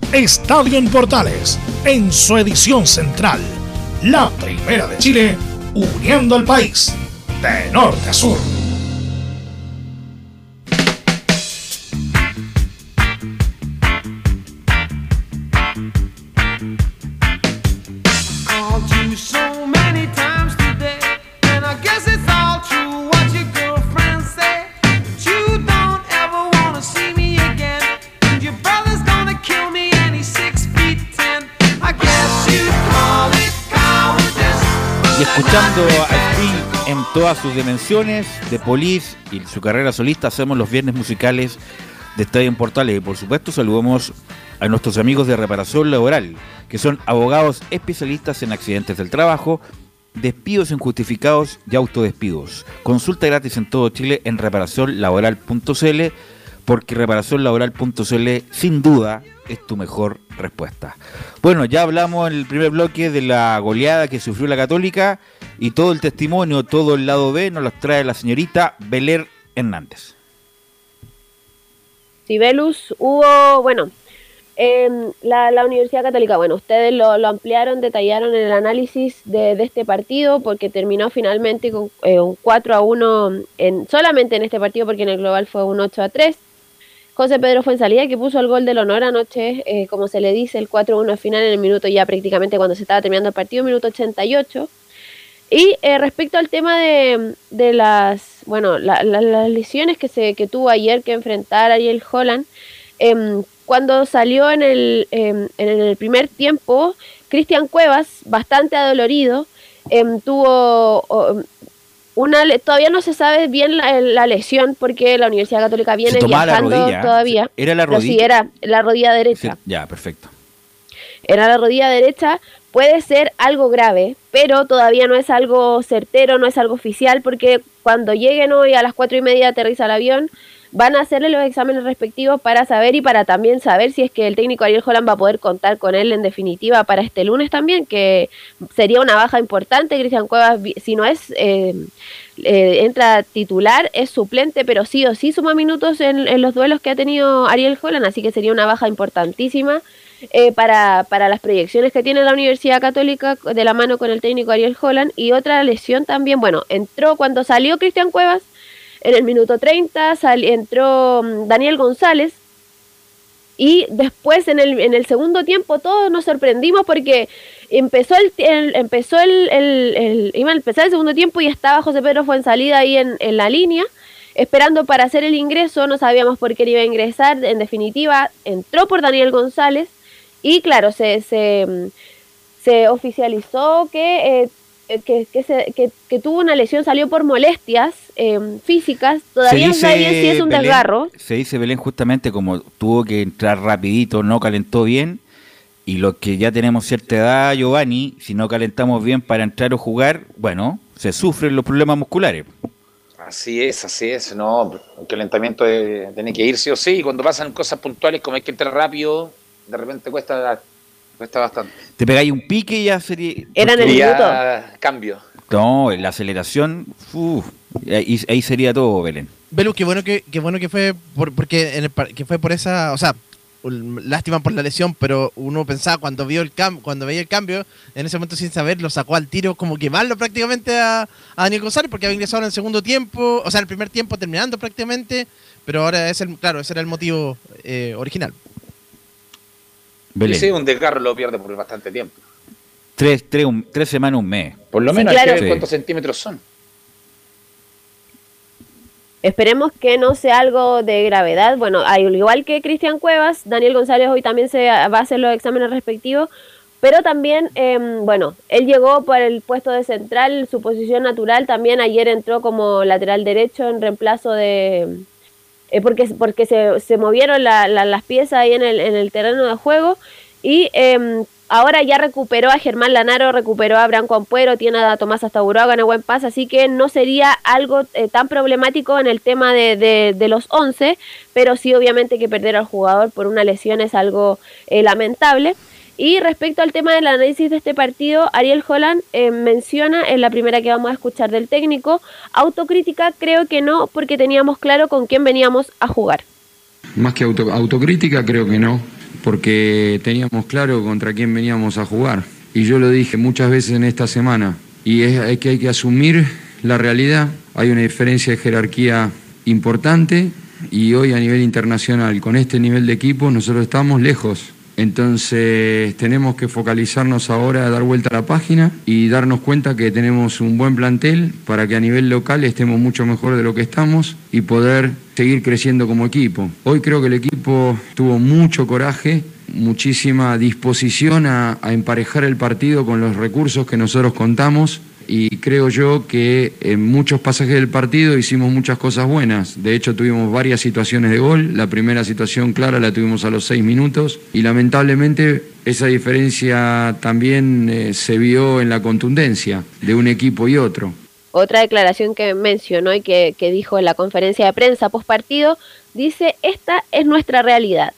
Estadio en Portales en su edición central. La primera de Chile, uniendo al país de norte a sur. Todas sus dimensiones, de Police y su carrera solista, hacemos los viernes musicales de Estadio en Portales. Y por supuesto, saludamos a nuestros amigos de reparación laboral, que son abogados especialistas en accidentes del trabajo, despidos injustificados y autodespidos. Consulta gratis en todo Chile en reparacionlaboral.cl, porque reparacionlaboral.cl sin duda es tu mejor respuesta. Bueno, ya hablamos en el primer bloque de la goleada que sufrió la Católica y todo el testimonio, todo el lado B nos los trae la señorita Beler Hernández. Sibelus hubo, bueno, em, la, la Universidad Católica, bueno, ustedes lo, lo ampliaron, detallaron el análisis de, de este partido porque terminó finalmente con eh, un 4 a 1 en, solamente en este partido porque en el global fue un 8 a 3. José Pedro Fuensalida que puso el gol del honor anoche, eh, como se le dice, el 4 a 1 final en el minuto ya prácticamente cuando se estaba terminando el partido, minuto 88. Y eh, respecto al tema de, las, bueno, la- la- las lesiones que, se, que tuvo ayer que enfrentar Ariel Holland, em, cuando salió en el, em, en el primer tiempo, Cristian Cuevas, bastante adolorido, em, tuvo una, le- todavía no se sabe bien la, la lesión porque la Universidad Católica viene la viajando rodilla. todavía. Era la Pero sí, rodilla. era la rodilla derecha Sí, Ya, perfecto. era la rodilla derecha, puede ser algo grave, pero todavía no es algo certero, no es algo oficial, porque cuando lleguen hoy a las cuatro y media aterriza el avión, van a hacerle los exámenes respectivos para saber y para también saber si es que el técnico Ariel Holland va a poder contar con él en definitiva para este lunes también, que sería una baja importante. Cristian Cuevas, si no es... eh, eh, entra titular, es suplente, pero sí o sí suma minutos en, en los duelos que ha tenido Ariel Holland, así que sería una baja importantísima eh, para, para las proyecciones que tiene la Universidad Católica de la mano con el técnico Ariel Holland. Y otra lesión también, bueno, entró cuando salió Cristian Cuevas, en el minuto 30 sal- entró mm, Daniel González. Y después en el, en el segundo tiempo todos nos sorprendimos porque empezó el, empezó el, el- el- segundo tiempo y estaba José Pedro Fuensalida ahí en, en la línea esperando para hacer el ingreso, no sabíamos por qué iba a ingresar, en definitiva entró por Daniel González y claro, se, se, mm, se oficializó que, eh, que, que, se- que- que tuvo una lesión, salió por molestias eh, físicas, todavía no sabe bien si es un Belén- desgarro. Se dice Belén justamente como tuvo que entrar rapidito, no calentó bien. Y los que ya tenemos cierta edad, Giovanni, si no calentamos bien para entrar o jugar, bueno, se sufren los problemas musculares. Así es, así es, no, el calentamiento de- tiene que ir sí o sí, y cuando pasan cosas puntuales como hay que entrar rápido, de repente cuesta, cuesta bastante. Te pegáis un pique y ya sería... Era en el minuto. cambio. No, la aceleración, uf, ahí, ahí sería todo, Belén. Belu, qué bueno que, qué bueno que fue por, porque en el par- que fue por esa, o sea, lástima por la lesión, pero uno pensaba cuando vio el cam, cuando veía el cambio, en ese momento sin saber, lo sacó al tiro como quemarlo prácticamente a, a Daniel González porque había ingresado en el segundo tiempo, o sea, en el primer tiempo terminando prácticamente, pero ahora es el, claro, ese era el motivo eh, original. Belén. Y sí, un desgarro lo pierde por bastante tiempo. Tres, tres, un- tres semanas, un mes. Por lo Sí, menos hay claro. que ver Sí. cuántos centímetros son. Esperemos que no sea algo de gravedad. Bueno, al igual que Cristian Cuevas, Daniel González hoy también se va a hacer los exámenes respectivos. Pero también, em, bueno, él llegó por el puesto de central, su posición natural. También ayer entró como lateral derecho en reemplazo de... eh, porque porque se, se movieron la- la- las piezas ahí en el, en el terreno de juego. Y em, ahora ya recuperó a Germán Lanaro, recuperó a Branco Ampuero, tiene a Tomás Astaburuaga en buen pase, así que no sería algo eh, tan problemático en el tema de, de- de los 11, pero sí obviamente que perder al jugador por una lesión es algo eh, lamentable. Y respecto al tema del análisis de este partido, Ariel Holland eh, menciona en la primera que vamos a escuchar del técnico, autocrítica creo que no, porque teníamos claro con quién veníamos a jugar. Más que auto- autocrítica, creo que no, porque teníamos claro contra quién veníamos a jugar. Y yo lo dije muchas veces en esta semana, y es, es que hay que asumir la realidad. Hay una diferencia de jerarquía importante y hoy a nivel internacional, con este nivel de equipo, nosotros estamos lejos. Entonces tenemos que focalizarnos ahora, dar vuelta a la página y darnos cuenta que tenemos un buen plantel para que a nivel local estemos mucho mejor de lo que estamos y poder seguir creciendo como equipo. Hoy creo que el equipo tuvo mucho coraje, muchísima disposición a, a emparejar el partido con los recursos que nosotros contamos y creo yo que en muchos pasajes del partido hicimos muchas cosas buenas. De hecho, tuvimos varias situaciones de gol. La primera situación clara la tuvimos a los seis minutos y lamentablemente esa diferencia también eh, se vio en la contundencia de un equipo y otro. Otra declaración que mencionó y que, que dijo en la conferencia de prensa post partido, dice, esta es nuestra realidad.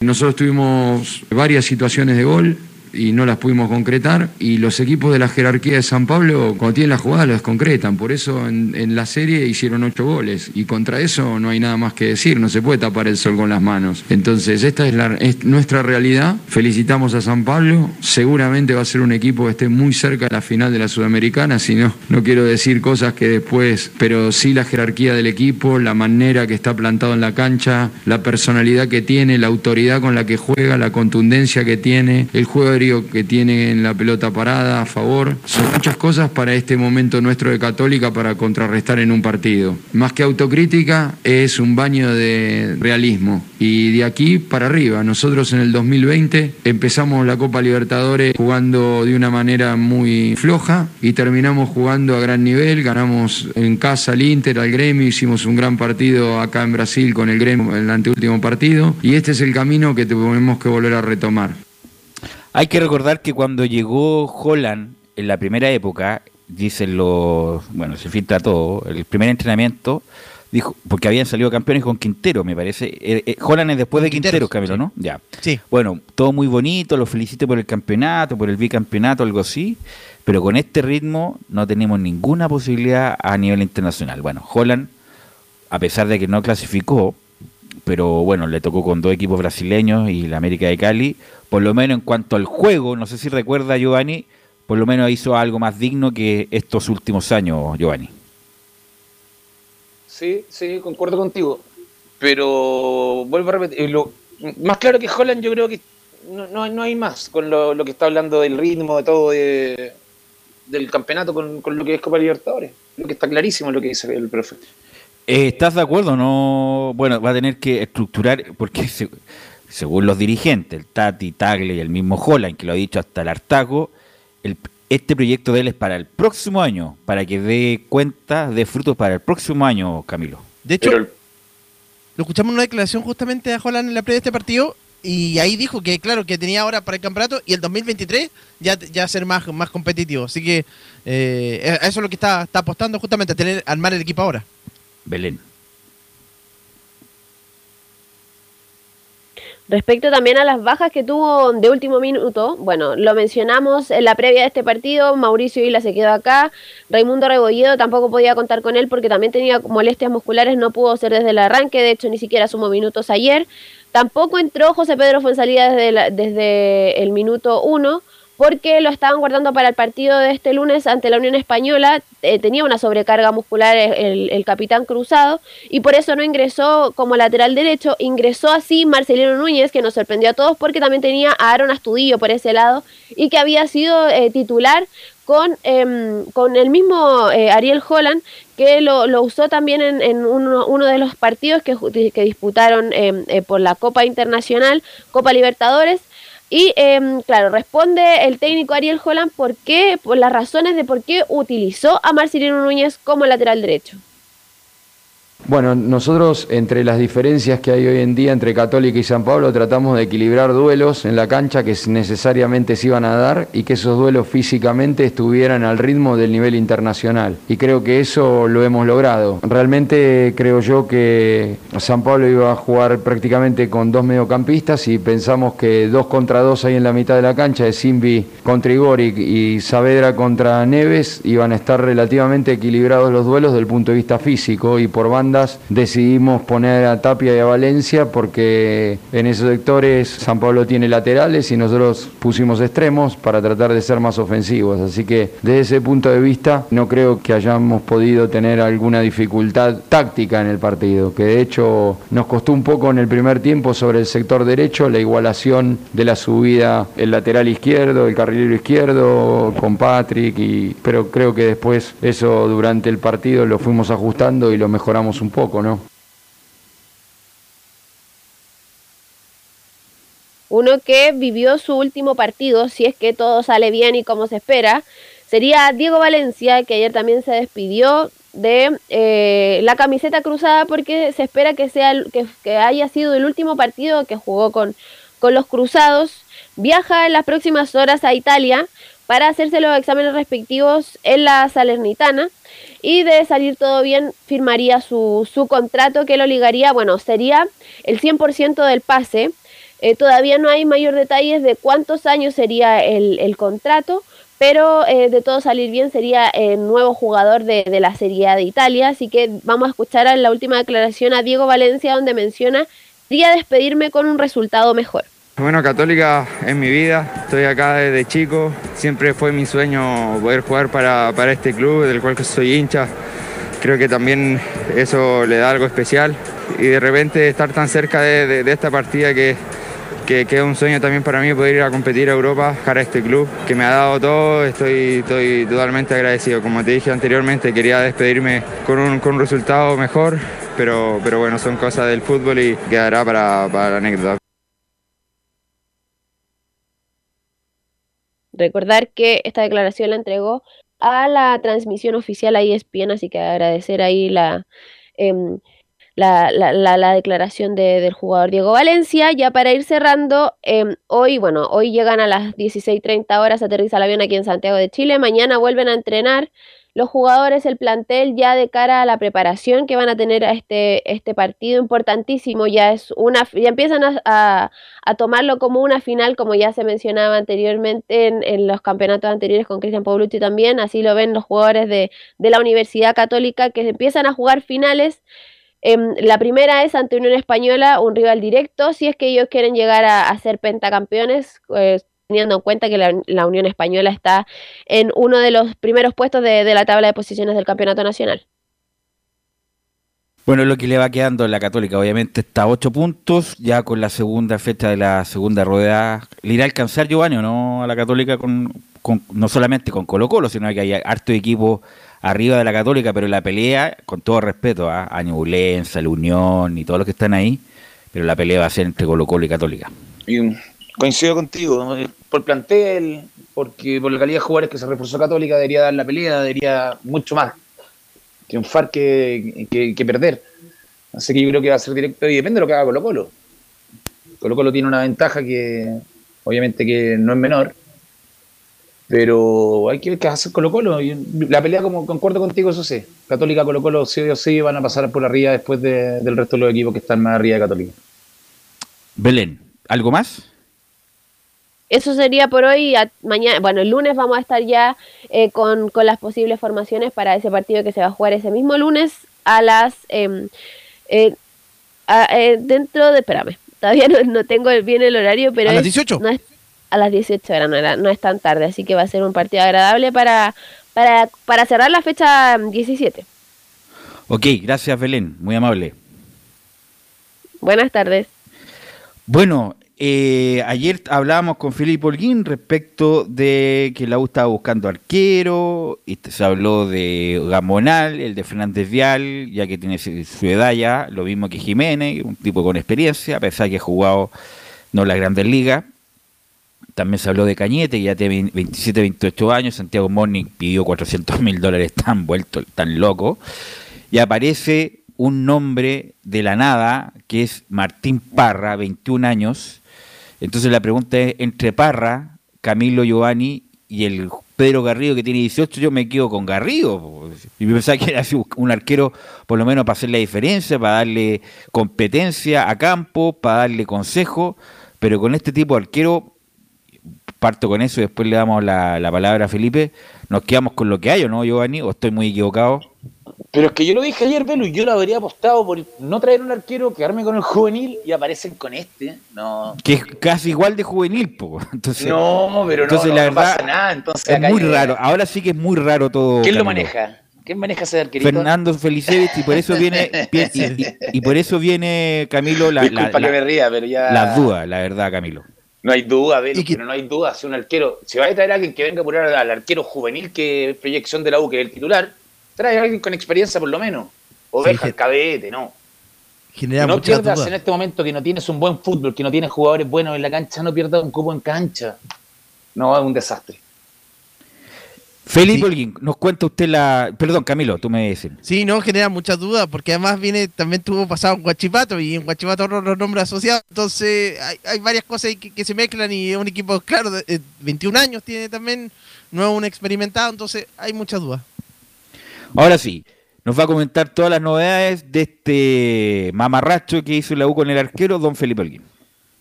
Nosotros tuvimos varias situaciones de gol y no las pudimos concretar. Y los equipos de la jerarquía de San Pablo cuando tienen las jugadas las concretan, por eso en, en la serie hicieron ocho goles. Y contra eso no hay nada más que decir, no se puede tapar el sol con las manos. Entonces esta es, la, es nuestra realidad, felicitamos a San Pablo, seguramente va a ser un equipo que esté muy cerca de la final de la Sudamericana, si no, no quiero decir cosas que después, pero sí la jerarquía del equipo, la manera que está plantado en la cancha, la personalidad que tiene, la autoridad con la que juega, la contundencia que tiene, el juego de que tiene en la pelota parada a favor. Son muchas cosas para este momento nuestro de Católica para contrarrestar en un partido. Más que autocrítica, es un baño de realismo. Y de aquí para arriba, nosotros en el 2020 empezamos la Copa Libertadores jugando de una manera muy floja y terminamos jugando a gran nivel. Ganamos en casa al Inter, al Gremio, hicimos un gran partido acá en Brasil con el Gremio en el anteúltimo partido. Y este es el camino que tenemos que volver a retomar. Hay que recordar que cuando llegó Holland en la primera época, dicen los, bueno, se filtra todo, el primer entrenamiento, dijo, porque habían salido campeones con Quintero, me parece. Eh, eh, Holland es después de Quintero, Camilo, ¿no? Ya. Sí. Bueno, todo muy bonito, lo felicito por el campeonato, por el bicampeonato, algo así, pero con este ritmo no tenemos ninguna posibilidad a nivel internacional. Bueno, Holland, a pesar de que no clasificó, pero bueno, le tocó con dos equipos brasileños y la América de Cali, por lo menos en cuanto al juego, no sé si recuerda Giovanni, por lo menos hizo algo más digno que estos últimos años, Giovanni. Sí, sí, concuerdo contigo. Pero vuelvo a repetir, lo, más claro que Holland yo creo que no, no, no hay más con lo, lo que está hablando del ritmo, de todo, de, del campeonato con, con lo que es Copa Libertadores. Lo que está clarísimo lo que dice el profe. Eh, ¿Estás de acuerdo? No, bueno, va a tener que estructurar, porque se- según los dirigentes, el Tati, Tagle y el mismo Holland, que lo ha dicho hasta el hartaco, el- este proyecto de él es para el próximo año, para que dé cuenta de frutos para el próximo año, Camilo. De hecho, lo escuchamos en una declaración justamente a Holland en la previa de este partido y ahí dijo que, claro, que tenía ahora para el campeonato y el 2023 ya, ya ser más, más competitivo. Así que eh, a eso es lo que está, está apostando justamente, a tener armar el equipo ahora. Belén. Respecto también a las bajas que tuvo de último minuto, bueno, lo mencionamos en la previa de este partido, Mauricio Vila se quedó acá, Raimundo Rebolledo tampoco podía contar con él porque también tenía molestias musculares, no pudo ser desde el arranque, de hecho ni siquiera sumó minutos ayer. Tampoco entró José Pedro Fonsalía desde, la- desde el minuto 1 porque lo estaban guardando para el partido de este lunes ante la Unión Española. eh, tenía una sobrecarga muscular el, capitán cruzado y por eso no ingresó como lateral derecho. Ingresó así Marcelino Núñez, que nos sorprendió a todos porque también tenía a Aaron Astudillo por ese lado y que había sido eh, titular con, em, con el mismo eh, Ariel Holland, que lo, lo usó también en, en uno, uno de los partidos que, que disputaron em, eh, por la Copa Internacional, Copa Libertadores. Y em, claro, responde el técnico Ariel Holland por qué, por las razones de por qué utilizó a Marcelino Núñez como lateral derecho. Bueno, nosotros entre las diferencias que hay hoy en día entre Católica y San Pablo tratamos de equilibrar duelos en la cancha que necesariamente se iban a dar y que esos duelos físicamente estuvieran al ritmo del nivel internacional. Y creo que eso lo hemos logrado. Realmente creo yo que San Pablo iba a jugar prácticamente con dos mediocampistas y pensamos que dos contra dos ahí en la mitad de la cancha, de Simbi contra Igoric y Saavedra contra Neves, iban a estar relativamente equilibrados los duelos desde el punto de vista físico y por decidimos poner a Tapia y a Valencia porque en esos sectores San Pablo tiene laterales y nosotros pusimos extremos para tratar de ser más ofensivos. Así que desde ese punto de vista no creo que hayamos podido tener alguna dificultad táctica en el partido, que de hecho nos costó un poco en el primer tiempo sobre el sector derecho la igualación de la subida el lateral izquierdo, el carrilero izquierdo con Patrick, y, pero creo que después eso durante el partido lo fuimos ajustando y lo mejoramos un poco, ¿no? Uno que vivió su último partido, si es que todo sale bien y como se espera, sería Diego Valencia, que ayer también se despidió de eh, la camiseta cruzada porque se espera que, sea, que, que haya sido el último partido que jugó con, con los cruzados. Viaja en las próximas horas a Italia para hacerse los exámenes respectivos en la Salernitana y de salir todo bien firmaría su, su contrato que lo ligaría, bueno, sería el 100% del pase. Eh, todavía no hay mayor detalles de cuántos años sería el, el contrato, pero eh, de todo salir bien sería el nuevo jugador de, de la Serie A de Italia. Así que vamos a escuchar la última declaración a Diego Valencia donde menciona, quería despedirme con un resultado mejor. Bueno, Católica es mi vida, estoy acá desde chico, siempre fue mi sueño poder jugar para, para este club del cual soy hincha, creo que también eso le da algo especial. Y de repente estar tan cerca de, de- esta partida que, que, que es un sueño también para mí poder ir a competir a Europa, dejar a este club que me ha dado todo, estoy, estoy totalmente agradecido. Como te dije anteriormente, quería despedirme con un, con resultado mejor, pero, pero bueno, son cosas del fútbol y quedará para, para la anécdota. Recordar que esta declaración la entregó a la transmisión oficial a ESPN, así que agradecer ahí la, em, la, la, la- la declaración de- del jugador Diego Valencia. Ya para ir cerrando, em, hoy, bueno, hoy llegan a las 16.30 horas, aterriza el avión aquí en Santiago de Chile, mañana vuelven a entrenar los jugadores, el plantel ya de cara a la preparación que van a tener a este, este partido importantísimo, ya es una, ya empiezan a, a- tomarlo como una final, como ya se mencionaba anteriormente en, en los campeonatos anteriores con Cristian Paulucci también, así lo ven los jugadores de, de la Universidad Católica que empiezan a jugar finales. Em, la primera es ante Unión Española, un rival directo, si es que ellos quieren llegar a, a ser pentacampeones, eh, teniendo en cuenta que la, la Unión Española está en uno de los primeros puestos de, de la tabla de posiciones del campeonato nacional. Bueno, lo que le va quedando a la Católica, obviamente, está a ocho puntos, ya con la segunda fecha de la segunda rueda. ¿Le irá a alcanzar Giovanni o no a la Católica con, con- no solamente con Colo Colo, sino que hay harto equipo arriba de la Católica, pero la pelea, con todo respeto ¿ah? a Ñublense, la Unión y todos los que están ahí, pero la pelea va a ser entre Colo Colo y Católica. Y, coincido contigo, eh, por plantel, porque por la calidad de jugadores que se reforzó Católica, debería dar la pelea, debería mucho más triunfar que, que, que perder. Así que yo creo que va a ser directo y depende de lo que haga Colo Colo. Colo Colo tiene una ventaja que obviamente que no es menor, pero hay que ver qué hace Colo Colo. La pelea, como concuerdo contigo, eso sí. Católica, Colo Colo, sí o sí van a pasar por arriba después de- del resto de los equipos que están más arriba de Católica. Belén, ¿algo más? Eso sería por hoy. a- mañana, bueno, el lunes vamos a estar ya eh, con, con las posibles formaciones para ese partido que se va a jugar ese mismo lunes a las em, eh, a- eh, dentro de, espérame, todavía no, no tengo bien el horario, pero ¿A las es- 18? no es- a las 18 horas, no, era- no es tan tarde, así que va a ser un partido agradable para, para, para cerrar la fecha mm, 17. Ok, gracias Belén, muy amable. Buenas tardes. Bueno, eh, ayer hablábamos con Felipe Holguín respecto de que la U estaba buscando arquero, y se habló de Gamonal, el de Fernández Vial, ya que tiene su edad ya, lo mismo que Jiménez, un tipo con experiencia, a pesar que ha jugado no las grandes ligas. También se habló de Cañete, que ya tiene 27, 28 años. Santiago Morning pidió 400 mil dólares, tan vuelto, tan loco. Y aparece un nombre de la nada, que es Martín Parra, 21 años. Entonces la pregunta es, entre Parra, Camilo Giovanni y el Pedro Garrido, que tiene 18, yo me quedo con Garrido. Y pensaba que era un arquero, por lo menos para hacer la diferencia, para darle competencia a campo, para darle consejo. Pero con este tipo de arquero, parto con eso y después le damos la, la palabra a Felipe. Nos quedamos con lo que hay, ¿o no, Giovanni? ¿O estoy muy equivocado? Pero es que yo lo dije ayer, y yo lo habría apostado por no traer un arquero, quedarme con el juvenil y aparecen con este. No, Que es casi igual de juvenil, po. Entonces, no pero no, entonces no, la no verdad pasa nada. Entonces, es muy hay- raro. Ahora sí que es muy raro todo. ¿Quién lo Camilo. maneja? ¿Quién maneja ese arquerito? Fernando Felicevich y por eso viene y, y- y por eso viene Camilo la, la- la- que me ría, pero ya. las dudas, la verdad, Camilo. No hay duda, Velo, pero no hay duda. Si un arquero, si va a traer a alguien que venga a apurar al arquero juvenil que es proyección de la U, que es el titular, trae a alguien con experiencia por lo menos. Oveja, Sí, el cabete, no. Genera no pierdas en este momento que no tienes un buen fútbol, que no tienes jugadores buenos en la cancha, no pierdas un cupo en cancha. No, es un desastre. Felipe Holguín, nos cuenta usted la. Perdón, Camilo, tú me dices. Sí, no, genera muchas dudas, porque además viene, también tuvo pasado en Guachipato, y en Guachipato no los nombres asociados, entonces hay, hay varias cosas que, que se mezclan, y es un equipo, claro, de, eh, 21 años tiene también, no es un experimentado, entonces hay muchas dudas. Ahora sí, nos va a comentar todas las novedades de este mamarracho que hizo la U con el arquero, don Felipe Holguín.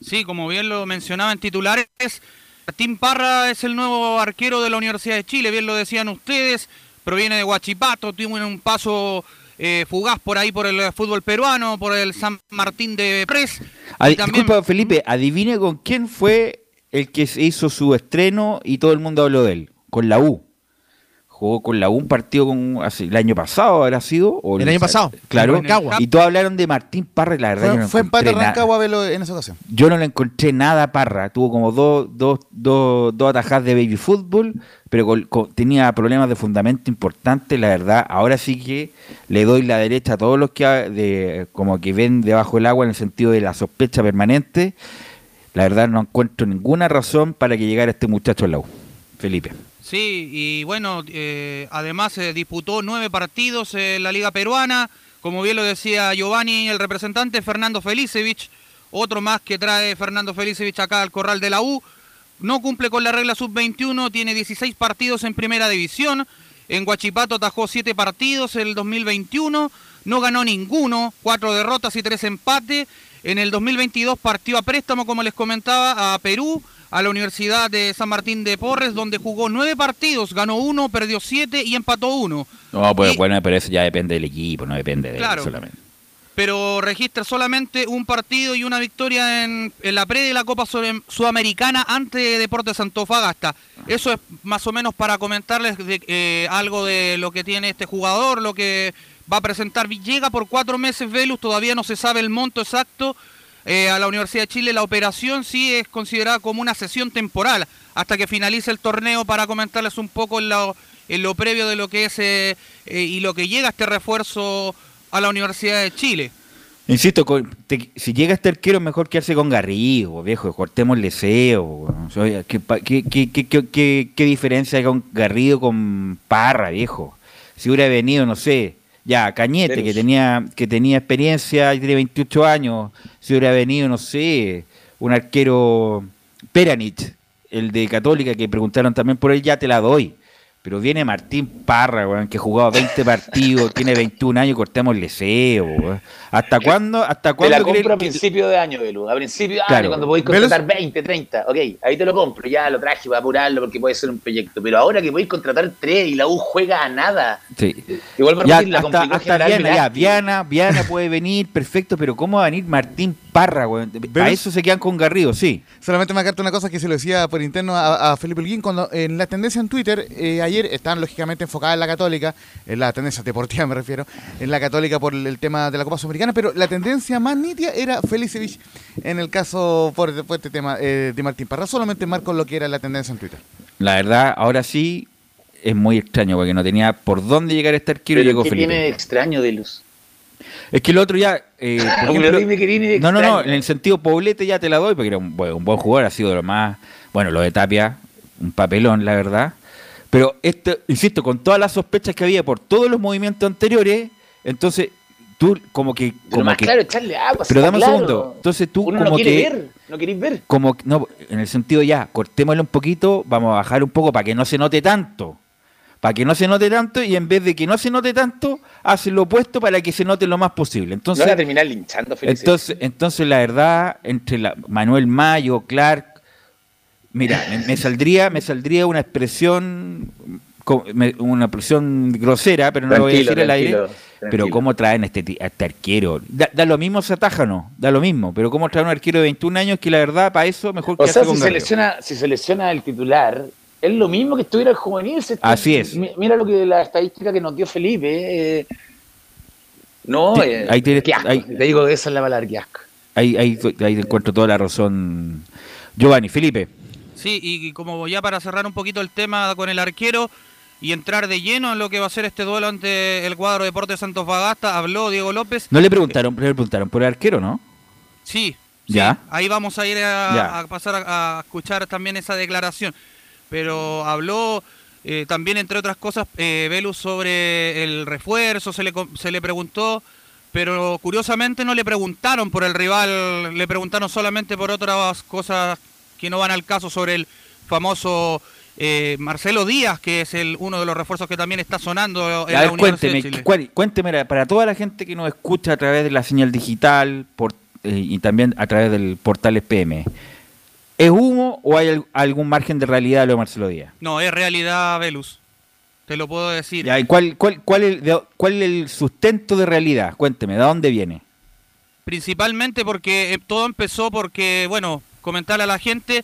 Sí, como bien lo mencionaba en titulares, Martín Parra es el nuevo arquero de la Universidad de Chile, bien lo decían ustedes, proviene de Huachipato, tuvo un paso eh, fugaz por ahí por el fútbol peruano, por el San Martín de Pres. También- Disculpa, Felipe, adivine con quién fue el que hizo su estreno y todo el mundo habló de él. Con la U. jugó con la U un partido con, hace- el año pasado, ¿habrá sido? ¿O El año pasado, Claro. Y todos hablaron de Martín Parra la verdad yo Fue, no fue empate. Rancagua Velo en esa ocasión. Yo no le encontré nada a Parra. Tuvo como dos, dos, dos, dos atajadas de baby fútbol, pero con- con- tenía problemas de fundamento importantes. La verdad, ahora sí que le doy la derecha a todos los que de, como que ven debajo del agua en el sentido de la sospecha permanente. La verdad, no encuentro ninguna razón para que llegara este muchacho al la U. Felipe. Sí, y bueno, eh, además se disputó nueve partidos en la Liga Peruana, como bien lo decía Giovanni, el representante Fernando Felicevich, otro más que trae Fernando Felicevich acá al corral de la U, no cumple con la regla sub-21, tiene 16 partidos en primera división, en Guachipato atajó 7 partidos en el 2021, no ganó ninguno, 4 derrotas y 3 empates, en el 2022 partió a préstamo, como les comentaba, a Perú, a la Universidad de San Martín de Porres, donde jugó 9 partidos, ganó 1, perdió 7 y empató 1. No, pues Y- bueno, pero eso ya depende del equipo, no depende de él Claro. solamente. pero registra solamente un partido y una victoria en, en la pre de la Copa Sud- Sudamericana ante Deportes Antofagasta. Eso es más o menos para comentarles de, eh, algo de lo que tiene este jugador, lo que va a presentar. Llega por cuatro meses Velus, todavía no se sabe el monto exacto. Eh, a la Universidad de Chile la operación sí es considerada como una sesión temporal hasta que finalice el torneo para comentarles un poco en lo, previo de lo que es eh, eh, y lo que llega este refuerzo a la Universidad de Chile. Insisto, si llega este arquero, mejor quedarse con Garrido, viejo, cortemos leseo. weón. Oye, ¿Qué, pa- qué, qué, qué, qué- qué- qué diferencia hay con Garrido con Parra, viejo? Si hubiera venido, no sé, ya, Cañete, que tenía, que tenía experiencia y tiene 28 años, si hubiera venido, no sé, un arquero Peranich, el de Católica, que preguntaron también por él, ya te la doy. Pero viene Martín Parra, weón, que ha jugado 20 partidos, tiene 21 años, cortemos leseo, weón. ¿Hasta cuándo? ¿Hasta Te la cuándo compro a que- principio de año, Belu. A principio de Claro. año, cuando podéis contratar 20, 30. Ok, ahí te lo compro. Ya lo traje para apurarlo porque puede ser un proyecto. Pero ahora que podéis contratar 3 y la U juega a nada. Sí. Igual Ya, repetir, la hasta, hasta Viana, ya. Viana, Viana puede venir, perfecto, pero ¿cómo va a venir Martín Parra, weón? A eso se quedan con Garrido, sí. Solamente me acarte una cosa que se lo decía por interno a, a Felipe Holguín, cuando en la tendencia en Twitter, eh, ayer están lógicamente enfocadas en la católica, en la tendencia deportiva me refiero, en la católica por el tema de la Copa Sudamericana, pero la tendencia más nítida era Felicevich en el caso por, por este tema eh, de Martín Parra, solamente marco lo que era la tendencia en Twitter. La verdad, ahora sí es muy extraño porque no tenía por dónde llegar este arquero y Pero llegó ¿qué Felipe. tiene de extraño de luz? Es que el otro ya. eh, por ejemplo- no, no, no. En el sentido Poblete ya te la doy porque era un, buen- un buen jugador. Ha sido lo más. Bueno, lo de Tapia, un papelón, la verdad. Pero, este, insisto, con todas las sospechas que había por todos los movimientos anteriores, entonces tú como que. Pero Como más que claro, echarle agua. pero dame un claro. segundo. Entonces tú Uno como no quiere que. ver, no queréis ver. Como, que- no, en el sentido ya, cortémosle un poquito, vamos a bajar un poco para que no se note tanto. Para que no se note tanto y en vez de que no se note tanto, hacen lo opuesto para que se note lo más posible. Entonces, no terminar linchando entonces, entonces la verdad, entre la, Manuel Mayo, Clark, mira, me, me saldría, me saldría una expresión, una expresión grosera, pero no lo voy a decir al aire. tranquilo, Pero cómo traen a este, a este arquero. Da, da lo mismo se ataja o no, da lo mismo. Pero cómo traen un arquero de 21 años que la verdad, para eso, mejor que O sea, con si se, Garrido. lesiona, si se lesiona el titular, es lo mismo que estuviera el juvenil. se está- Así es. Mi- Mira lo que la estadística que nos dio Felipe. eh, no, eh, ahí tienes- qué asco. ahí- Te digo, esa es la palabra, qué asco. Ahí, ahí, ahí encuentro toda la razón. Giovanni, Felipe. Sí, y como ya para cerrar un poquito el tema con el arquero y entrar de lleno en lo que va a ser este duelo ante el cuadro Deportes Santos Bagasta, habló Diego López. No le preguntaron, le preguntaron por el arquero, ¿no? Sí, Ya. ahí vamos a ir a, pasar a, a escuchar también esa declaración. Pero habló eh, también, entre otras cosas, eh, Velus sobre el refuerzo, se le, se le preguntó, pero curiosamente no le preguntaron por el rival, le preguntaron solamente por otras cosas que no van al caso sobre el famoso eh, Marcelo Díaz, que es el uno de los refuerzos que también está sonando en A la ver, cuénteme, de Chile. cuénteme, para toda la gente que nos escucha a través de la señal digital por, eh, y también a través del portal PM, ¿es humo o hay al- algún margen de realidad de lo de Marcelo Díaz? No, es realidad, Velus. Te lo puedo decir. Ya, ¿y cuál, cuál, cuál, es, de- ¿Cuál es el sustento de realidad? Cuénteme, ¿de dónde viene? Principalmente porque eh, todo empezó porque, bueno, comentarle a la gente,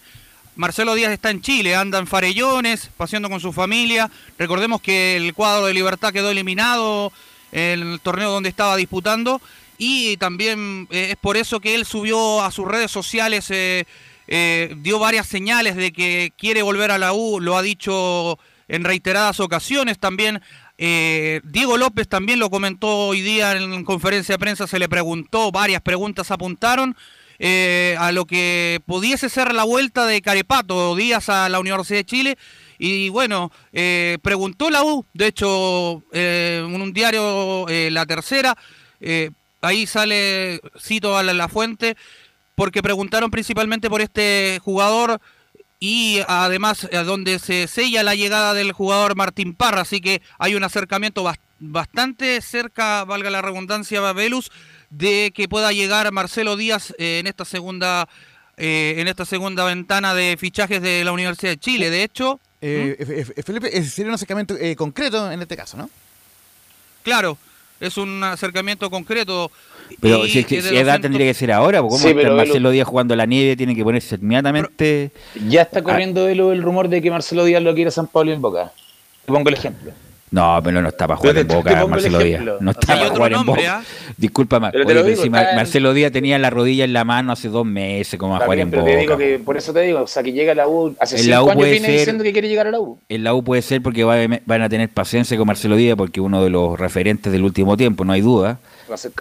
Marcelo Díaz está en Chile, anda en Farellones, paseando con su familia. Recordemos que el cuadro de Libertad quedó eliminado en el torneo donde estaba disputando y también eh, es por eso que él subió a sus redes sociales, eh, eh, dio varias señales de que quiere volver a la U, lo ha dicho en reiteradas ocasiones también. eh, Diego López también lo comentó hoy día en conferencia de prensa, se le preguntó, varias preguntas apuntaron eh, a lo que pudiese ser la vuelta de Carepato Díaz a la Universidad de Chile. Y bueno, preguntó la U, de hecho, en un diario, La Tercera, ahí sale, cito a la fuente, porque preguntaron principalmente por este jugador y además donde se sella la llegada del jugador Martín Parra, así que hay un acercamiento bas- bastante cerca, valga la redundancia, Babelus, de que pueda llegar Marcelo Díaz eh, en esta segunda eh, en esta segunda ventana de fichajes de la Universidad de Chile. De hecho, Eh, F- F- Felipe, sería un acercamiento eh, concreto en este caso, ¿no? claro, es un acercamiento concreto. Pero y si es que si edad 200 tendría que ser ahora, Sí, está Velo- Marcelo Díaz jugando a la nieve, tiene que ponerse inmediatamente. Ya está corriendo de lo- el rumor de que Marcelo Díaz lo quiere a San Pablo y en Boca. Te pongo el ejemplo. No, pero no está para jugar en Boca, el Marcelo Díaz. No está para jugar en Boca. ¿ah? Disculpa, Marcelo Díaz tenía la rodilla en la mano hace dos meses, como a jugar en Boca. te digo que por eso te digo, o sea, que llega a la U, hace En cinco la U años puede viene ser- diciendo que quiere llegar a la U. En la U puede ser porque va- van a tener paciencia con Marcelo Díaz, porque uno de los referentes del último tiempo, no hay duda.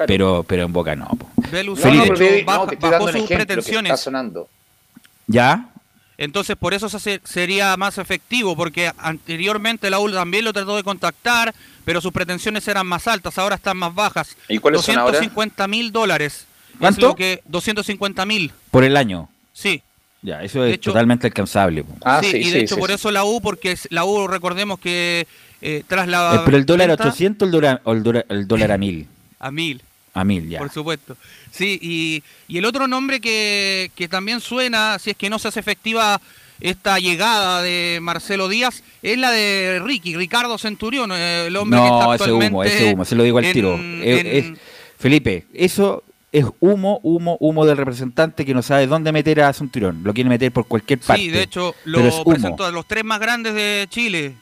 Pero, pero en Boca no. No, no, Felipe. no, un sus pretensiones. está sonando. ¿Ya? Entonces, por eso se hace- sería más efectivo, porque anteriormente la U también lo trató de contactar, pero sus pretensiones eran más altas, ahora están más bajas. ¿Y cuáles son ahora? 250 mil dólares. ¿Cuánto? Es lo que 250 mil, Por el año. sí. Ya, eso es hecho- totalmente alcanzable. Ah, sí, sí, y de sí, hecho sí, por sí. eso la U, porque la U, recordemos que eh, tras la... Eh, pero el dólar a venta- 800 o el dólar, o el dólar, el dólar a 1000. A mil. A 1000, ya. Por supuesto. Sí, y, y el otro nombre que, que también suena, si es que no se hace efectiva esta llegada de Marcelo Díaz, es la de Ricky, Ricardo Centurión, eh, el hombre que está No, ese actualmente humo, ese humo, se lo digo al en- tiro. En- es- Felipe, eso es humo, humo, humo del representante que no sabe dónde meter a Centurión. Lo quiere meter por cualquier parte. sí, de hecho, lo presentó a los tres más grandes de Chile.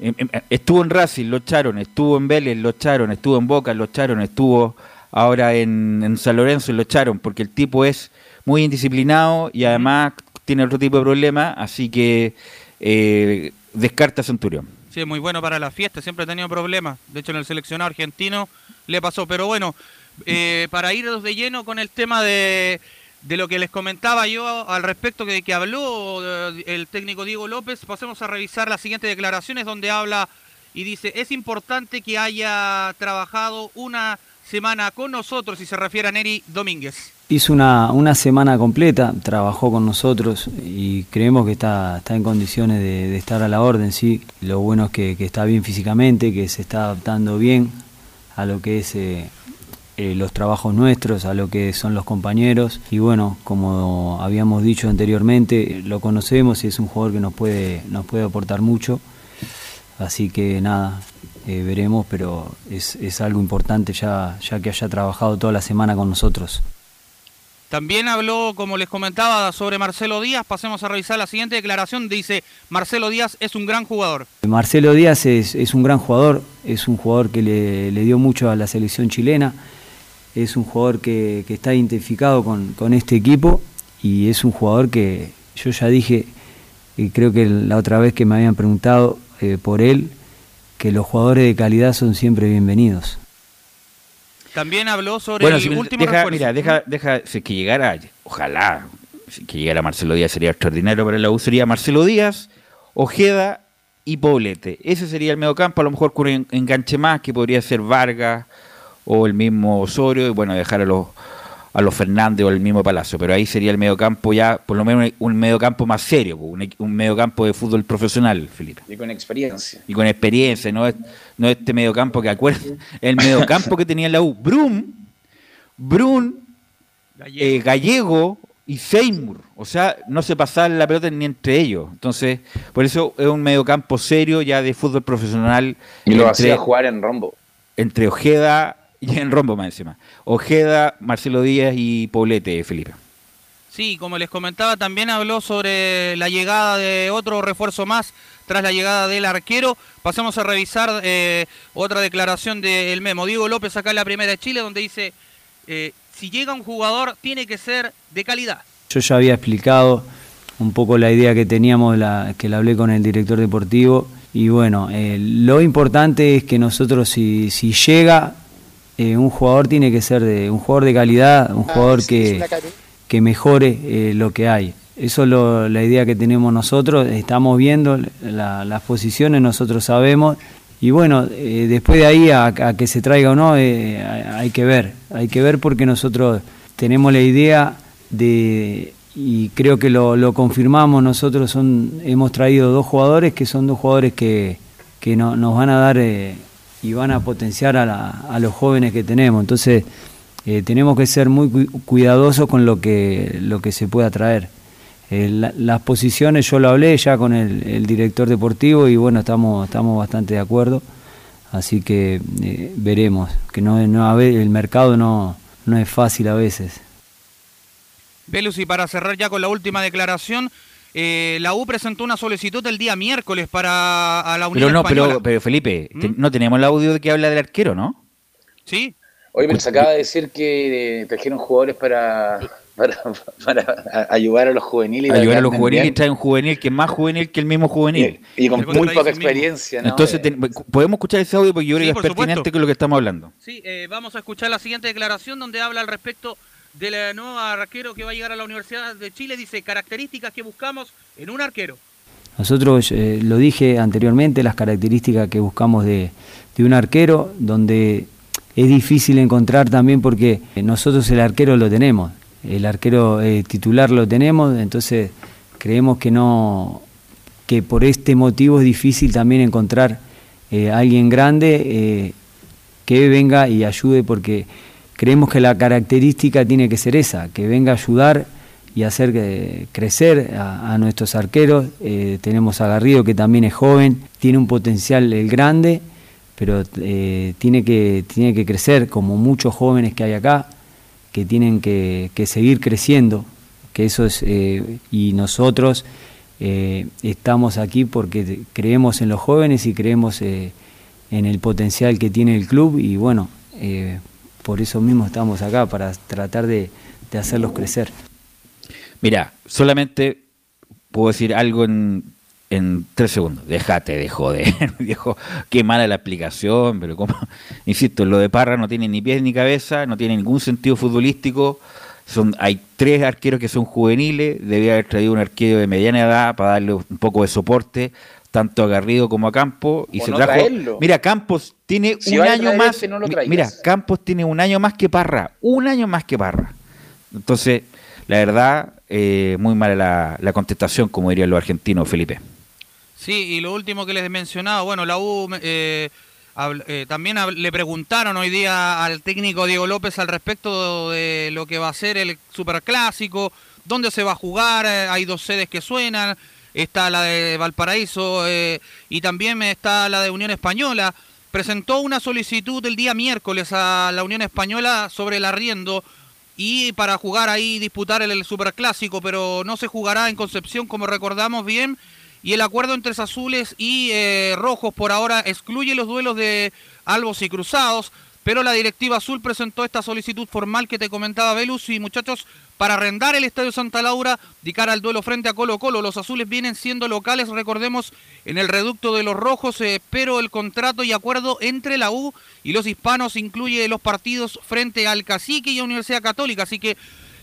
Em- em, Estuvo en Racing, lo echaron, estuvo en Vélez, lo echaron, estuvo en Boca, lo echaron, estuvo ahora en, San Lorenzo lo echaron, porque el tipo es muy indisciplinado y además tiene otro tipo de problema, así que eh, descarta Centurión. Sí, es muy bueno para la fiesta, siempre ha tenido problemas. De hecho, en el seleccionado argentino le pasó. Pero bueno, eh, para ir de lleno con el tema de, de lo que les comentaba yo al respecto de que habló eh, el técnico Diego López, pasemos a revisar las siguientes declaraciones donde habla y dice, es importante que haya trabajado una semana con nosotros y se refiere a Neri Domínguez. Hizo una, una semana completa, trabajó con nosotros y creemos que está, está en condiciones de, estar a la orden, sí. Lo bueno es que, que está bien físicamente, que se está adaptando bien a lo que es eh, eh, los trabajos nuestros, a lo que son los compañeros. Y bueno, como habíamos dicho anteriormente, lo conocemos y es un jugador que nos puede, nos puede aportar mucho. Así que nada, eh, veremos, pero es, es algo importante ya, ya que haya trabajado toda la semana con nosotros. También habló, como les comentaba, sobre Marcelo Díaz. Pasemos a revisar la siguiente declaración. Dice, Marcelo Díaz es un gran jugador. Marcelo Díaz es, es un gran jugador, es un jugador que le, le dio mucho a la selección chilena, es un jugador que, que está identificado con, con este equipo y es un jugador que yo ya dije, y creo que la otra vez que me habían preguntado eh, por él, que los jugadores de calidad son siempre bienvenidos. También habló sobre Bueno, el si me- último deja, refuerzo. mira, deja, deja, si es que llegara, ojalá, si es que llegara Marcelo Díaz sería extraordinario para la U, sería Marcelo Díaz, Ojeda y Poblete. Ese sería el mediocampo, a lo mejor con un enganche más, que podría ser Vargas o el mismo Osorio, y bueno, dejar a los a los Fernández o el mismo Palacio, pero ahí sería el mediocampo ya, por lo menos un mediocampo más serio, un, equ- un mediocampo de fútbol profesional, Felipe. Y con experiencia. y con experiencia, no, es, no este mediocampo que acuerda, el mediocampo que tenía la U, Brum, Brun, eh, Gallego y Seymour, o sea, no se pasaban la pelota ni entre ellos, entonces, por eso es un mediocampo serio ya de fútbol profesional Y lo entre, hacía jugar en rombo. entre Ojeda y en Rombo más encima, Ojeda, Marcelo Díaz y Poblete, Felipe. Sí, como les comentaba, también habló sobre la llegada de otro refuerzo más tras la llegada del arquero. Pasamos a revisar eh, otra declaración del Memo. Diego López acá en la primera de Chile, donde dice, eh, si llega un jugador, tiene que ser de calidad. Yo ya había explicado un poco la idea que teníamos, la, que la hablé con el director deportivo. Y bueno, eh, lo importante es que nosotros, si, si llega, eh, un jugador tiene que ser de un jugador de calidad, un jugador que, que mejore eh, lo que hay. Eso es lo- la idea que tenemos nosotros, estamos viendo la- las posiciones, nosotros sabemos. Y bueno, eh, después de ahí a, a que se traiga o no, hay que ver. Hay que ver porque nosotros tenemos la idea de, y creo que lo, lo confirmamos, nosotros son, hemos traído dos jugadores que son dos jugadores que, que no- nos van a dar y van a potenciar a, la- a los jóvenes que tenemos. Entonces, eh, tenemos que ser muy cu- cuidadosos con lo que, lo que se pueda traer. Eh, la- las posiciones yo lo hablé ya con el, director deportivo y bueno, estamos, estamos bastante de acuerdo. Así que eh, veremos, que no, no el mercado no, no es fácil a veces. Velus, y para cerrar ya con la última declaración, eh, la U presentó una solicitud el día miércoles para a la Unión Pero no, Española. pero, pero Felipe, te- no tenemos el audio de que habla del arquero, ¿no? Sí. Pero se acaba de decir que eh, trajeron jugadores para, para, para ayudar a los juveniles. Ayudar a los juveniles y bien. trae un juvenil que es más juvenil que el mismo juvenil. Y, y con muy poca experiencia, ¿no? Entonces, Eh, ten- podemos escuchar ese audio porque yo creo Sí, que es pertinente supuesto. con lo que estamos hablando. Sí, eh, vamos a escuchar la siguiente declaración donde habla al respecto eh, nuevo arquero que va a llegar a la Universidad de Chile. Dice, características que buscamos en un arquero. Nosotros, eh, lo dije anteriormente, las características que buscamos de, de un arquero, donde es difícil encontrar también porque nosotros el arquero lo tenemos, el arquero eh, titular lo tenemos, entonces creemos que no, que por este motivo es difícil también encontrar eh, alguien grande que venga y ayude porque creemos que la característica tiene que ser esa, que venga a ayudar y hacer crecer a, nuestros arqueros. Eh, tenemos a Garrido que también es joven, tiene un potencial grande, pero eh, tiene, que, tiene que crecer como muchos jóvenes que hay acá, que tienen que, que seguir creciendo, que eso es, eh, y nosotros estamos aquí porque creemos en los jóvenes y creemos en el potencial que tiene el club y bueno, por eso mismo estamos acá, para tratar de, hacerlos crecer. Mira, solamente puedo decir algo en, en tres segundos. Déjate de joder, viejo. Qué mala la explicación, pero como, insisto, lo de Parra no tiene ni pies ni cabeza, no tiene ningún sentido futbolístico. Son, hay tres arqueros que son juveniles, debía haber traído un arquero de mediana edad para darle un poco de soporte, tanto a Garrido como a Campos. Y O se no trajo. traerlo. Mira, Campos tiene Si un año más. este, no mira, Campos tiene un año más que Parra, un año más que Parra. Entonces, la verdad, eh, muy mala la, la contestación, como dirían los argentinos, Felipe. Sí, y lo último que les he mencionado, bueno, la U eh, habl- eh, también hab- le preguntaron hoy día al técnico Diego López al respecto de lo que va a ser el superclásico, dónde se va a jugar, eh, hay dos sedes que suenan, está la de Valparaíso eh, y también está la de Unión Española. Presentó una solicitud el día miércoles a la Unión Española sobre el arriendo y para jugar ahí, disputar el, superclásico, pero no se jugará en Concepción, como recordamos bien. Y el acuerdo entre azules y eh, rojos por ahora excluye los duelos de albos y cruzados, pero la directiva azul presentó esta solicitud formal que te comentaba Velus y muchachos para arrendar el Estadio Santa Laura de cara al duelo frente a Colo Colo. Los azules vienen siendo locales, recordemos, en el reducto de los rojos, eh, pero el contrato y acuerdo entre la U y los hispanos incluye los partidos frente al Cacique y a Universidad Católica. Así que,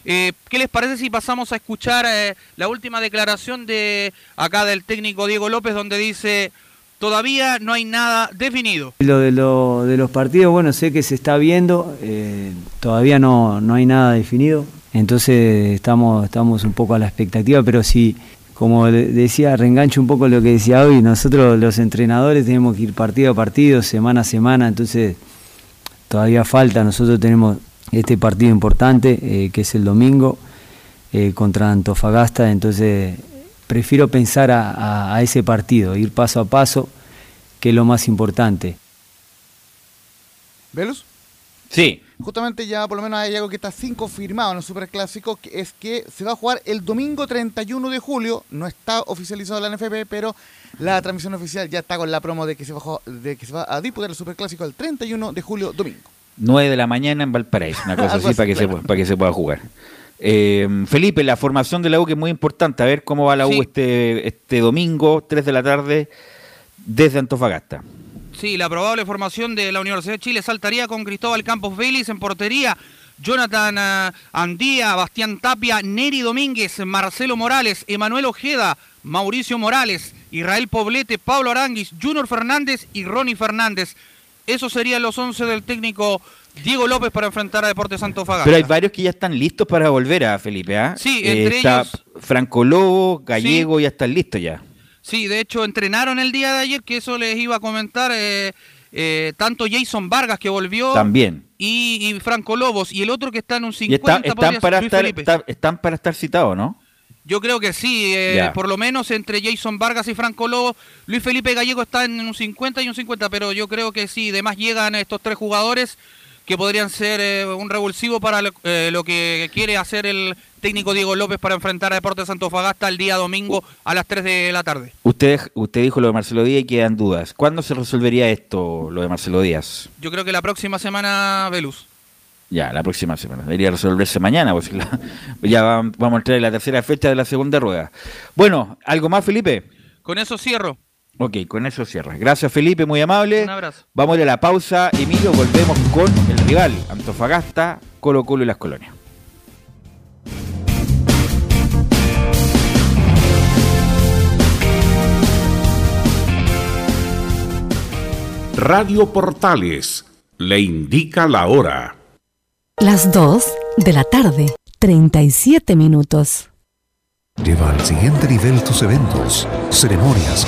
eh, ¿qué les parece si pasamos a escuchar eh, la última declaración de acá del técnico Diego López, donde dice todavía no hay nada definido? Lo de, lo, de los partidos, bueno, sé que se está viendo, eh, todavía no, no hay nada definido, entonces estamos, estamos un poco a la expectativa, pero sí, como decía, reengancho un poco lo que decía hoy, nosotros los entrenadores tenemos que ir partido a partido, semana a semana, entonces todavía falta, nosotros tenemos este partido importante, eh, que es el domingo, eh, contra Antofagasta, entonces prefiero pensar a, a- a ese partido, ir paso a paso, que es lo más importante. ¿Velus? Sí, justamente ya por lo menos hay algo que está sin confirmado en el Superclásico, que es que se va a jugar el domingo 31 de julio. No está oficializado la NFP, pero la transmisión oficial ya está con la promo de que se va a, jugar- de que se va a disputar el Superclásico el 31 de julio, domingo. 9 de la mañana en Valparaíso, una cosa así, que, claro. para que se pueda jugar. Eh, Felipe, la formación de la U que es muy importante, a ver cómo va la U Sí. este, este domingo, 3 de la tarde, desde Antofagasta. Sí, la probable formación de la Universidad de Chile saltaría con Cristóbal Campos Vélez en portería. Jonathan eh, Andía, Bastián Tapia, Neri Domínguez, Marcelo Morales, Emanuel Ojeda, Mauricio Morales, Israel Poblete, Pablo Aranguis, Junior Fernández y Ronnie Fernández. Esos serían los 11 del técnico Diego López para enfrentar a Deportes Antofagasta. Pero hay varios que ya están listos para volver a Felipe. ¿ah? Sí, Eh, entre está ellos- Franco Lobo, Gallego, ya están listos ya. Sí, de hecho entrenaron el día de ayer, que eso les iba a comentar, eh, eh, tanto Jason Vargas que volvió También. y, y Franco Lobos, y el otro que está en un Y está- 50 están, para estar, está- están para estar citados, ¿no? Yo creo que sí, eh, por lo menos entre Jason Vargas y Franco Lobos, Luis Felipe Gallego está en un 50 y un 50, pero yo creo que sí, además llegan estos tres jugadores que podrían ser eh, un revulsivo para lo, eh, lo que quiere hacer el técnico Diego López para enfrentar a Deportes Antofagasta el día domingo a las 3 de la tarde. Usted, usted dijo lo de Marcelo Díaz y quedan dudas. ¿Cuándo se resolvería esto, lo de Marcelo Díaz? Yo creo que la próxima semana, Velus. Ya, la próxima semana. Debería resolverse mañana, pues la- ya va- vamos a entrar en la tercera fecha de la segunda rueda. Bueno, ¿algo más, Felipe? Con eso cierro. Ok, con eso cierra. Gracias, Felipe, muy amable. Un abrazo. Vamos a la pausa, Emilio. Volvemos con el rival, Antofagasta, Colo Colo y las colonias. Radio Portales le indica la hora. Las 2 de la tarde, 37 minutos. Lleva al siguiente nivel tus eventos, ceremonias,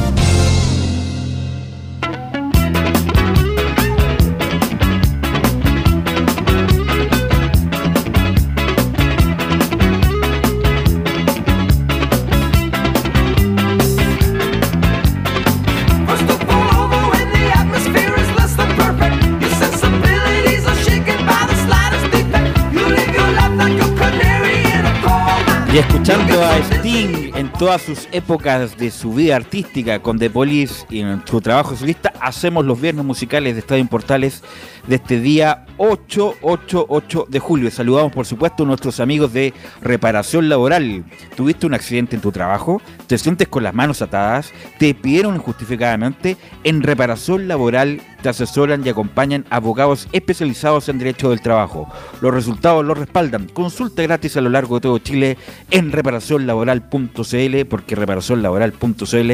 Y escuchando a Sting en todas sus épocas de su vida artística con The Police y en su trabajo solista, hacemos los viernes musicales de Estadio Portales de este día 8, 8, 8 de julio. Saludamos por supuesto a nuestros amigos de Reparación Laboral. ¿Tuviste un accidente en tu trabajo? ¿Te sientes con las manos atadas? ¿Te pidieron injustificadamente? En Reparación Laboral Te asesoran y acompañan abogados especializados en derecho del trabajo. Los resultados los respaldan. Consulta gratis a lo largo de todo Chile en reparacionlaboral.cl porque reparacionlaboral.cl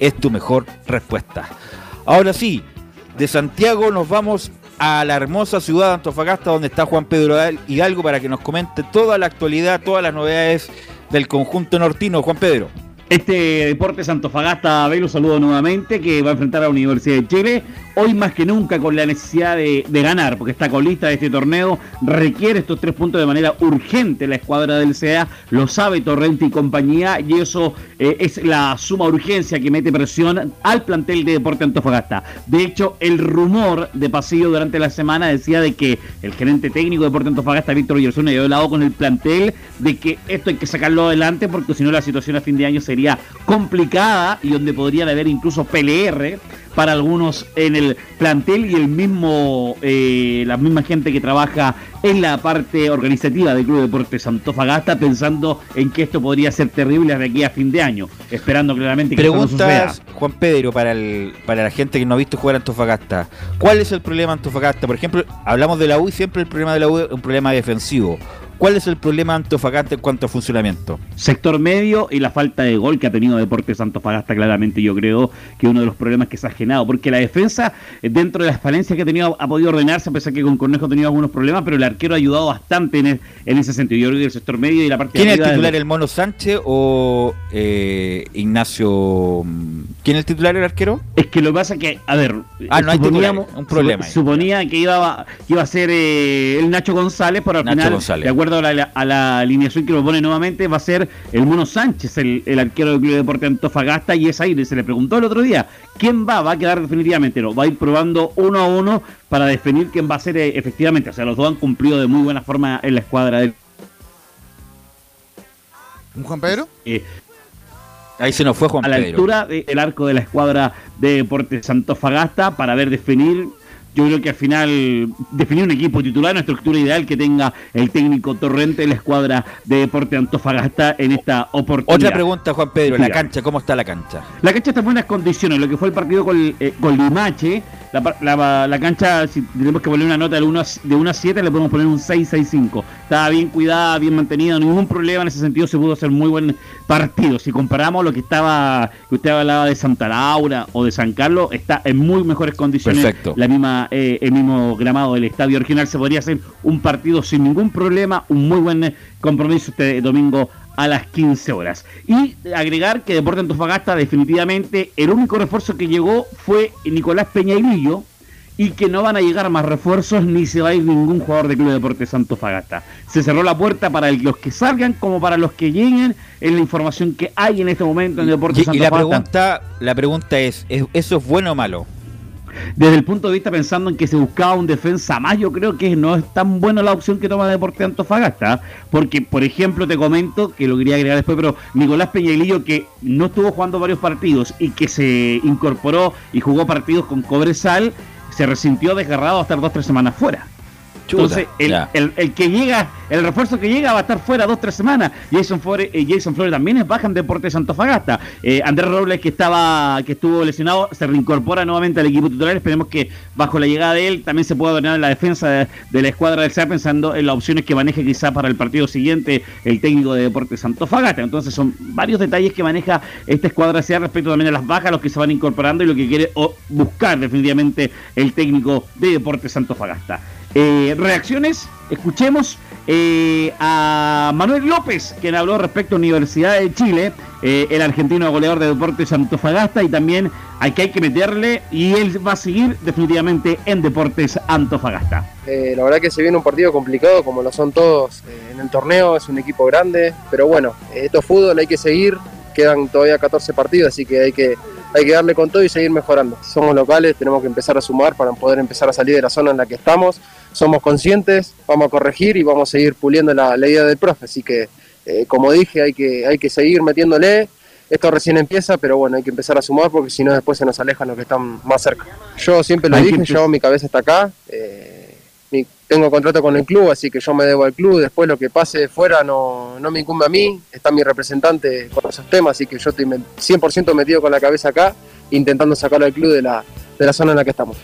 es tu mejor respuesta. Ahora sí, de Santiago nos vamos a la hermosa ciudad de Antofagasta donde está Juan Pedro Hidalgo para que nos comente toda la actualidad, todas las novedades del conjunto nortino. Juan Pedro. Este Deportes Antofagasta, un saludo nuevamente, que va a enfrentar a la Universidad de Chile. Hoy más que nunca con la necesidad de, ganar, porque está colista de este torneo, requiere estos tres puntos de manera urgente la escuadra del CEA, lo sabe Torrente y compañía, y eso eh, es la suma urgencia que mete presión al plantel de Deportes Antofagasta. De hecho, el rumor de pasillo durante la semana decía de que el gerente técnico de Deportes Antofagasta, Víctor Villasuna, había hablado con el plantel de que esto hay que sacarlo adelante, porque si no la situación a fin de año sería complicada y donde podrían haber incluso PLR para algunos en el plantel y el mismo eh, la misma gente que trabaja en la parte organizativa del Club Deportes Antofagasta pensando en que esto podría ser terrible de aquí a fin de año, esperando claramente que esto no Preguntas, suceda. Juan Pedro, para, el, para la gente que no ha visto jugar a Antofagasta. ¿Cuál es el problema de Antofagasta? Por ejemplo, hablamos de la U y siempre el problema de la U es un problema defensivo. ¿Cuál es el problema de Antofagasta en cuanto a funcionamiento? sector medio y la falta de gol que ha tenido Deportes Antofagasta claramente yo creo que uno de los problemas que se ha generado porque la defensa eh, dentro de las falencias que ha tenido ha podido ordenarse a pesar que con Cornejo ha tenido algunos problemas pero el arquero ha ayudado bastante en, en ese sentido yo creo que el sector medio y la parte ¿Quién de es el titular, del- el Mono Sánchez o eh, Ignacio? mm, ¿Quién es el titular, el arquero? Es que lo que pasa es que, a ver, Ah, no hay suponíamos- titular, un problema ahí. Suponía que iba, que iba a ser eh, el Nacho González, pero al Nacho final, González. de acuerdo a la, a la alineación que propone nuevamente, va a ser el Mono Sánchez, el, el arquero del Club de Deporte Antofagasta, y es ahí, se le preguntó el otro día, ¿quién va? ¿Va a quedar definitivamente? No, va a ir probando uno a uno para definir quién va a ser eh, efectivamente. O sea, los dos han cumplido de muy buena forma en la escuadra del... ¿Juan Pedro? eh, Ahí se nos fue Juan a la Pedro. altura del arco de la escuadra de Deportes Antofagasta para ver definir. Yo creo que al final definir un equipo titular, una estructura ideal que tenga el técnico Torrente de la escuadra de Deportes Antofagasta en esta oportunidad. Otra pregunta, Juan Pedro. La cancha, ¿cómo está la cancha? La cancha está en buenas condiciones, lo que fue el partido con, eh, con Limache, la, la- la cancha, si tenemos que poner una nota de 1 a, de 1 a 7, le podemos poner un 6-6-5. Estaba bien cuidada, bien mantenida, ningún problema en ese sentido, se pudo hacer muy buen partido. Si comparamos lo que estaba, que usted hablaba de Santa Laura o de San Carlos, está en muy mejores condiciones. Perfecto. La misma, eh, el mismo gramado del estadio original se podría hacer un partido sin ningún problema, un muy buen eh, compromiso este domingo a las 15 horas. Y agregar que Deporte Antofagasta definitivamente el único refuerzo que llegó fue Nicolás Peñailillo y que no van a llegar más refuerzos ni se va a ir ningún jugador de Club Deportes Antofagasta. Se cerró la puerta para los que salgan como para los que lleguen en la información que hay en este momento en Deportes Y, y la Antofagasta. pregunta, la pregunta es, ¿es- ¿eso es bueno o malo? Desde el punto de vista pensando en que se buscaba un defensa más, yo creo que no es tan buena la opción que toma Deporte Antofagasta, porque por ejemplo te comento, que lo quería agregar después, pero Nicolás Peñailillo que no estuvo jugando varios partidos y que se incorporó y jugó partidos con Cobresal, se resintió desgarrado a estar dos o tres semanas fuera. Chuta, Entonces, el, el- el que llega, el refuerzo que llega va a estar fuera dos tres semanas. Jason Flores, eh, Jason Flores también es baja en Deportes Antofagasta. Eh, Andrés Robles, que estaba, que estuvo lesionado, se reincorpora nuevamente al equipo titular. Esperemos que bajo la llegada de él también se pueda dominar la defensa de, de la escuadra del SEA, pensando en las opciones que maneje quizá para el partido siguiente el técnico de Deportes Antofagasta. Entonces son varios detalles que maneja esta escuadra SEA respecto también a las bajas, los que se van incorporando y lo que quiere o, buscar definitivamente el técnico de Deportes Antofagasta. Eh, reacciones, escuchemos eh, a Manuel López, quien habló respecto a Universidad de Chile, eh, el argentino goleador de Deportes Antofagasta, y también hay que hay que meterle, y él va a seguir definitivamente en Deportes Antofagasta. Eh, la verdad que se viene un partido complicado, como lo son todos en el torneo, es un equipo grande, pero bueno, esto es fútbol, hay que seguir, quedan todavía 14 partidos, así que hay que, hay que darle con todo y seguir mejorando. Somos locales, tenemos que empezar a sumar para poder empezar a salir de la zona en la que estamos, somos conscientes, vamos a corregir y vamos a seguir puliendo la, la idea del profe, así que eh, como dije, hay que, hay que seguir metiéndole. Esto recién empieza, pero bueno, hay que empezar a sumar porque si no después se nos alejan los que están más cerca. Yo siempre lo dije, yo mi cabeza está acá, eh, tengo contrato con el club, así que yo me debo al club, después lo que pase fuera no, no me incumbe a mí, está mi representante con esos temas, así que yo estoy me- 100% metido con la cabeza acá, intentando sacarlo al club de la, de la zona en la que estamos.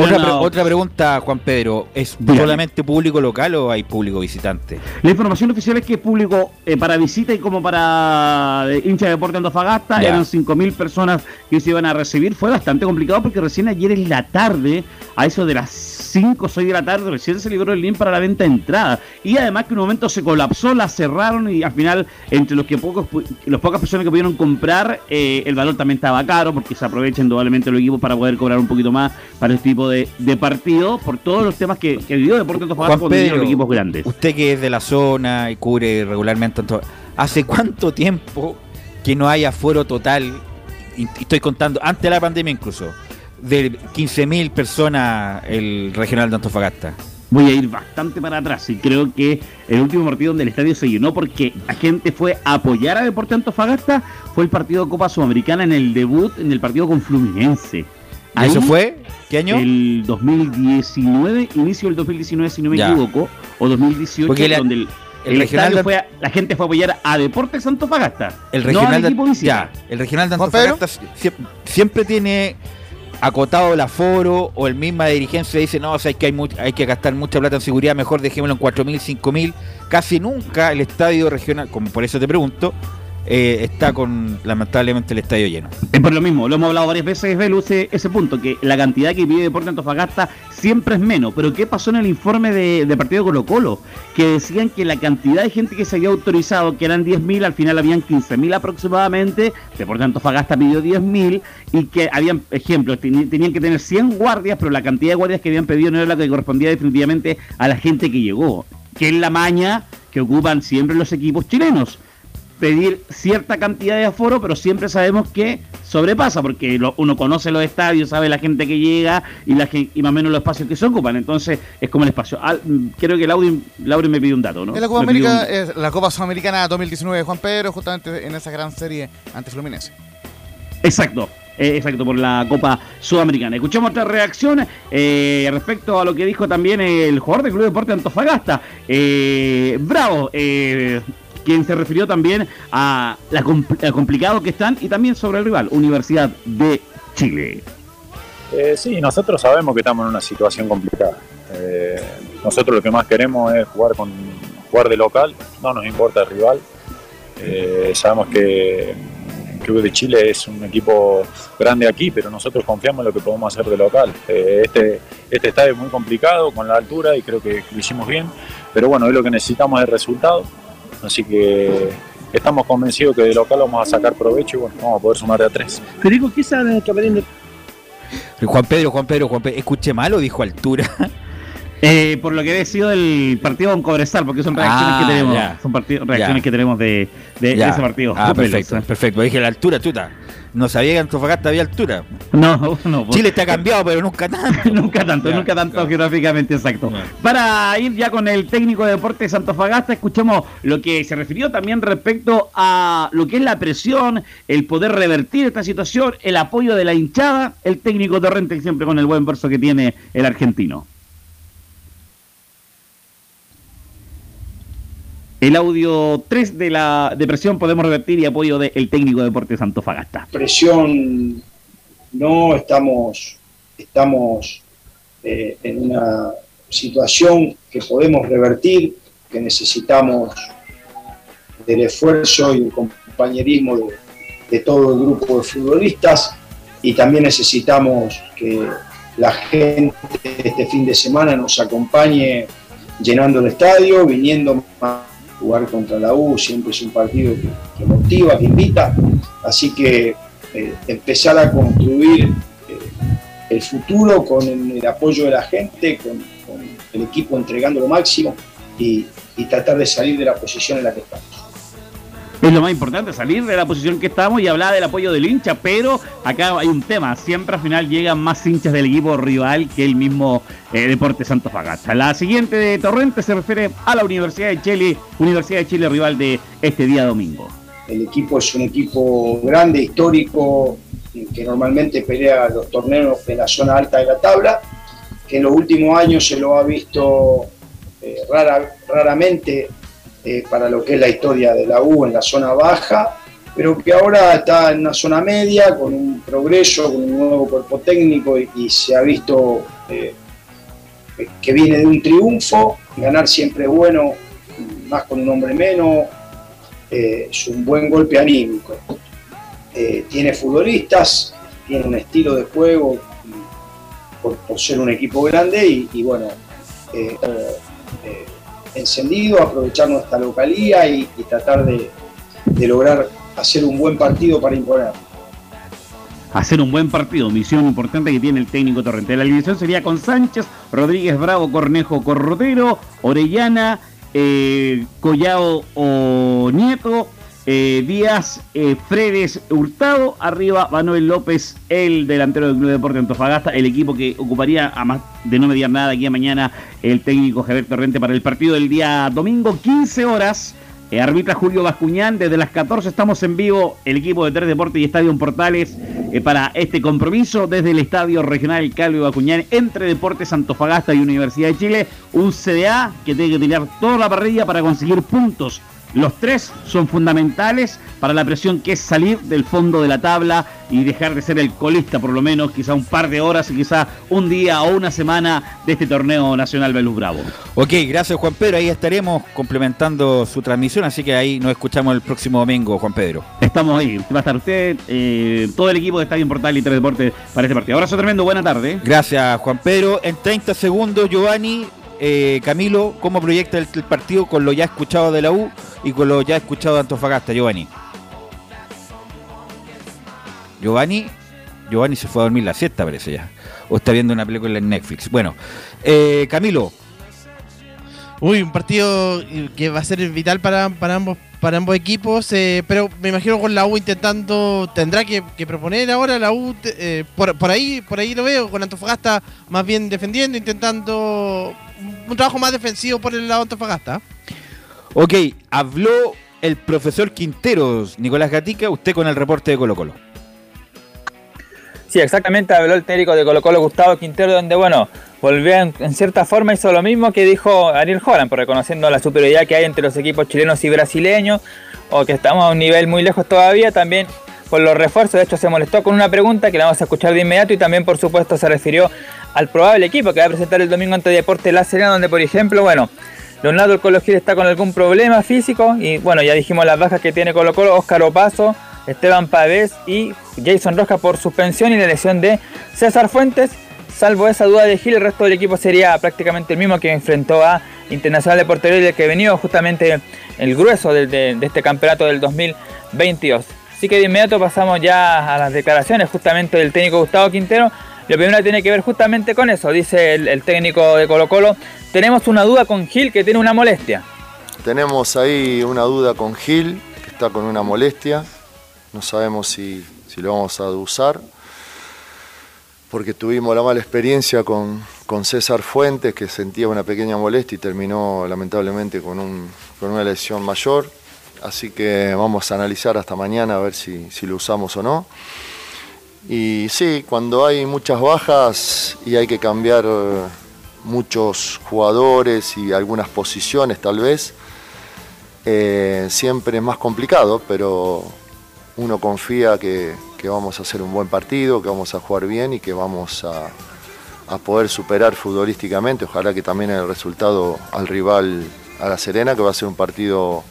Otra, una- pre- otra pregunta, Juan Pedro. ¿Es Dígame. solamente público local o hay público visitante? La información oficial es que es público eh, para visita y como para eh, hincha de deporte Antofagasta. Ya. Eran 5.000 personas que se iban a recibir. Fue bastante complicado porque recién ayer en la tarde, a eso de las 5 o 6 de la tarde, recién se liberó el link para la venta de entrada. Y además que en un momento se colapsó, la cerraron y al final, entre los que pocos las pocas personas que pudieron comprar, eh, el valor también estaba caro porque se aprovechan indudablemente los equipos para poder cobrar un poquito más para este tipo de, de partido por todos los temas que, que vivió Deporte Antofagasta cuando los equipos grandes. usted que es de la zona y cubre regularmente, ¿hace cuánto tiempo que no hay aforo total? Y y estoy contando, antes de la pandemia incluso, de 15.000 personas el regional de Antofagasta. voy a ir bastante para atrás y creo que el último partido donde el estadio se llenó porque la gente fue a apoyar a Deporte Antofagasta fue el partido de Copa Sudamericana en el debut en el partido con Fluminense. ¿Y eso fue? ¿Qué año? El 2019, inicio del 2019 si no me Ya. equivoco, o 2018 Porque la- donde el, el el regional estadio de- fue a- la gente fue a apoyar a Deportes Antofagasta. El regional, al de, equipo ya, el regional de. Antofagasta sie- siempre tiene acotado el aforo o el misma dirigencia dice, no, o sea, hay que, hay, hay que gastar mucha plata en seguridad, mejor dejémoslo en 4.000, 5.000. Casi nunca el estadio regional, como por eso te pregunto, eh, está con lamentablemente el estadio lleno. Es por lo mismo, lo hemos hablado varias veces, Velu, ese, ese punto, que la cantidad que pide Deporte Antofagasta siempre es menos. Pero ¿qué pasó en el informe de, partido Colo Colo? Que decían que la cantidad de gente que se había autorizado, que eran 10.000, al final habían 15.000 aproximadamente, Deporte Antofagasta pidió 10.000 y que habían, ejemplo, tenían que tener 100 guardias, pero la cantidad de guardias que habían pedido no era la que correspondía definitivamente a la gente que llegó, que es la maña que ocupan siempre los equipos chilenos pedir cierta cantidad de aforo, pero siempre sabemos que sobrepasa, porque lo- uno conoce los estadios, sabe la gente que llega y, la, y más o menos los espacios que se ocupan. Entonces, es como el espacio. Al- creo que Lauri, Lauri me pidió un dato, ¿no? En la Copa América, un- la Copa Sudamericana 2019 de Juan Pedro, justamente en esa gran serie ante Fluminense. Exacto. eh, exacto, por la Copa Sudamericana. Escuchamos otra reacción eh, respecto a lo que dijo también el jugador del Club Deporte Antofagasta. Eh, Bravo, eh, quien se refirió también a la compl- complicado que están y también sobre el rival, Universidad de Chile. Eh, sí, nosotros sabemos que estamos en una situación complicada. Eh, nosotros lo que más queremos es jugar con jugar de local, no nos importa el rival. Eh, sabemos que el Club de Chile es un equipo grande aquí, pero nosotros confiamos en lo que podemos hacer de local. Este, este estadio es muy complicado con la altura y creo que lo hicimos bien, pero bueno, es lo que necesitamos el resultado. Así que estamos convencidos que de local vamos a sacar provecho y bueno, vamos a poder sumar de a tres. Federico, ¿qué sabe de Camarín de Juan Pedro, Juan Pedro, Juan Pedro, ¿escuché mal o dijo altura? Eh, por lo que había sido el partido con Cobresal, porque son reacciones Ah, que tenemos, ya. son partidos- reacciones Ya. que tenemos de, de ese partido. Ah, perfecto, perfecto. Dije la altura, tuta. No sabía que Antofagasta había altura. No, no. Chile está cambiado, pero nunca tanto. nunca tanto, Ya, nunca tanto geográficamente exacto. Para ir ya con el técnico de Deportes Antofagasta, escuchamos lo que se refirió también respecto a lo que es la presión, el poder revertir esta situación, el apoyo de la hinchada, el técnico Torrente siempre con el buen verso que tiene el argentino. El audio 3 de la de presión podemos revertir y apoyo del técnico de Deportes Antofagasta. presión no estamos, estamos eh, en una situación que podemos revertir, que necesitamos del esfuerzo y el compañerismo de, de todo el grupo de futbolistas y también necesitamos que la gente este fin de semana nos acompañe llenando el estadio, viniendo a jugar contra la U, siempre es un partido que, que motiva, que invita, así que eh, empezar a construir eh, el futuro con el, apoyo de la gente, con, el equipo entregando lo máximo y tratar de salir de la posición en la que estamos. Es lo más importante, salir de la posición que estamos y hablar del apoyo del hincha, pero acá hay un tema, siempre al final llegan más hinchas del equipo rival que el mismo eh, Deportes Antofagasta. La siguiente de Torrente se refiere a la Universidad de Chile, Universidad de Chile rival de este día domingo. El equipo es un equipo grande, histórico, que normalmente pelea los torneos de la zona alta de la tabla, que en los últimos años se lo ha visto eh, rara- raramente eh, para lo que es la historia de la U en la zona baja pero que ahora está en una zona media, con un progreso, con un nuevo cuerpo técnico y, se ha visto eh, que viene de un triunfo, ganar siempre es bueno, más con un hombre menos, eh, es un buen golpe anímico. Eh, tiene futbolistas, tiene un estilo de juego por, ser un equipo grande y, bueno, encendido, aprovechar nuestra localía y, tratar de, de lograr hacer un buen partido para imponer. hacer un buen partido, misión importante que tiene el técnico Torrente. La alineación sería con Sánchez, Rodríguez Bravo, Cornejo, Cordero, Orellana, eh, Collao o Nieto, eh, Díaz, eh, Fredes, Hurtado, arriba Manuel López, el delantero del Club Deporte Antofagasta, el equipo que ocuparía, a más de no mediar nada aquí a mañana, el técnico Javier Torrente para el partido del día domingo, 15 horas. Eh, arbitra Julio Bascuñán, desde las 14 estamos en vivo, el equipo de Tres Deportes y Estadio Portales eh, para este compromiso desde el Estadio Regional Calvo Bascuñán entre Deportes Antofagasta y Universidad de Chile, un CDA que tiene que tirar toda la parrilla para conseguir puntos. Los tres son fundamentales para la presión que es salir del fondo de la tabla y dejar de ser el colista por lo menos quizá un par de horas y quizá un día o una semana de este torneo nacional Velus Bravo. Ok, gracias Juan Pedro. Ahí estaremos complementando su transmisión, así que ahí nos escuchamos el próximo domingo, Juan Pedro. Estamos ahí, va a estar usted, eh, todo el equipo de Estadio Portal y Tres Deportes para este partido. Abrazo tremendo, buena tarde. Gracias Juan Pedro. En 30 segundos, Giovanni, eh, Camilo, ¿cómo proyecta el, partido con lo ya escuchado de la U y con lo ya escuchado de Antofagasta, Giovanni? Giovanni, Giovanni se fue a dormir la siesta, parece ya. O está viendo una película en Netflix. Bueno, eh, Camilo, Uy, un partido que va a ser vital para, ambos equipos, eh, pero me imagino con la U intentando, tendrá que, que proponer ahora la U, eh, por, por ahí por ahí lo veo, con Antofagasta más bien defendiendo, intentando un trabajo más defensivo por el lado de Antofagasta. ok, habló el profesor Quinteros, Nicolás Gatica, usted con el reporte de Colo Colo. Sí, exactamente, habló el técnico de Colo Colo Gustavo Quintero, donde, bueno, volvió en, en cierta forma, hizo lo mismo que dijo Ariel Holland, por reconociendo la superioridad que hay entre los equipos chilenos y brasileños, o que estamos a un nivel muy lejos todavía, también por los refuerzos, de hecho se molestó con una pregunta que la vamos a escuchar de inmediato y también por supuesto se refirió al probable equipo que va a presentar el domingo ante Deporte La Serena, donde por ejemplo, bueno, Leonardo el Colo Gil está con algún problema físico y bueno, ya dijimos las bajas que tiene Colo Colo, Óscar Opaso, Esteban Pavés y Jason Rojas por suspensión y la lesión de César Fuentes. Salvo esa duda de Gil, el resto del equipo sería prácticamente el mismo que enfrentó a Internacional de y el que venía justamente el grueso de- de este campeonato del 2022. Así que de inmediato pasamos ya a las declaraciones justamente del técnico Gustavo Quintero. Lo primero tiene que ver justamente con eso, dice el, técnico de Colo Colo. Tenemos una duda con Gil que tiene una molestia. Tenemos ahí una duda con Gil, que está con una molestia. No sabemos si, si lo vamos a usar, porque tuvimos la mala experiencia con, con César Fuentes, que sentía una pequeña molestia y terminó lamentablemente con, un- con una lesión mayor. Así que vamos a analizar hasta mañana a ver si, si lo usamos o no. Y sí, cuando hay muchas bajas y hay que cambiar eh, muchos jugadores y algunas posiciones tal vez, eh, siempre es más complicado, pero uno confía que, que vamos a hacer un buen partido, que vamos a jugar bien y que vamos a, a poder superar futbolísticamente. Ojalá que también el resultado al rival, a la Serena, que va a ser un partido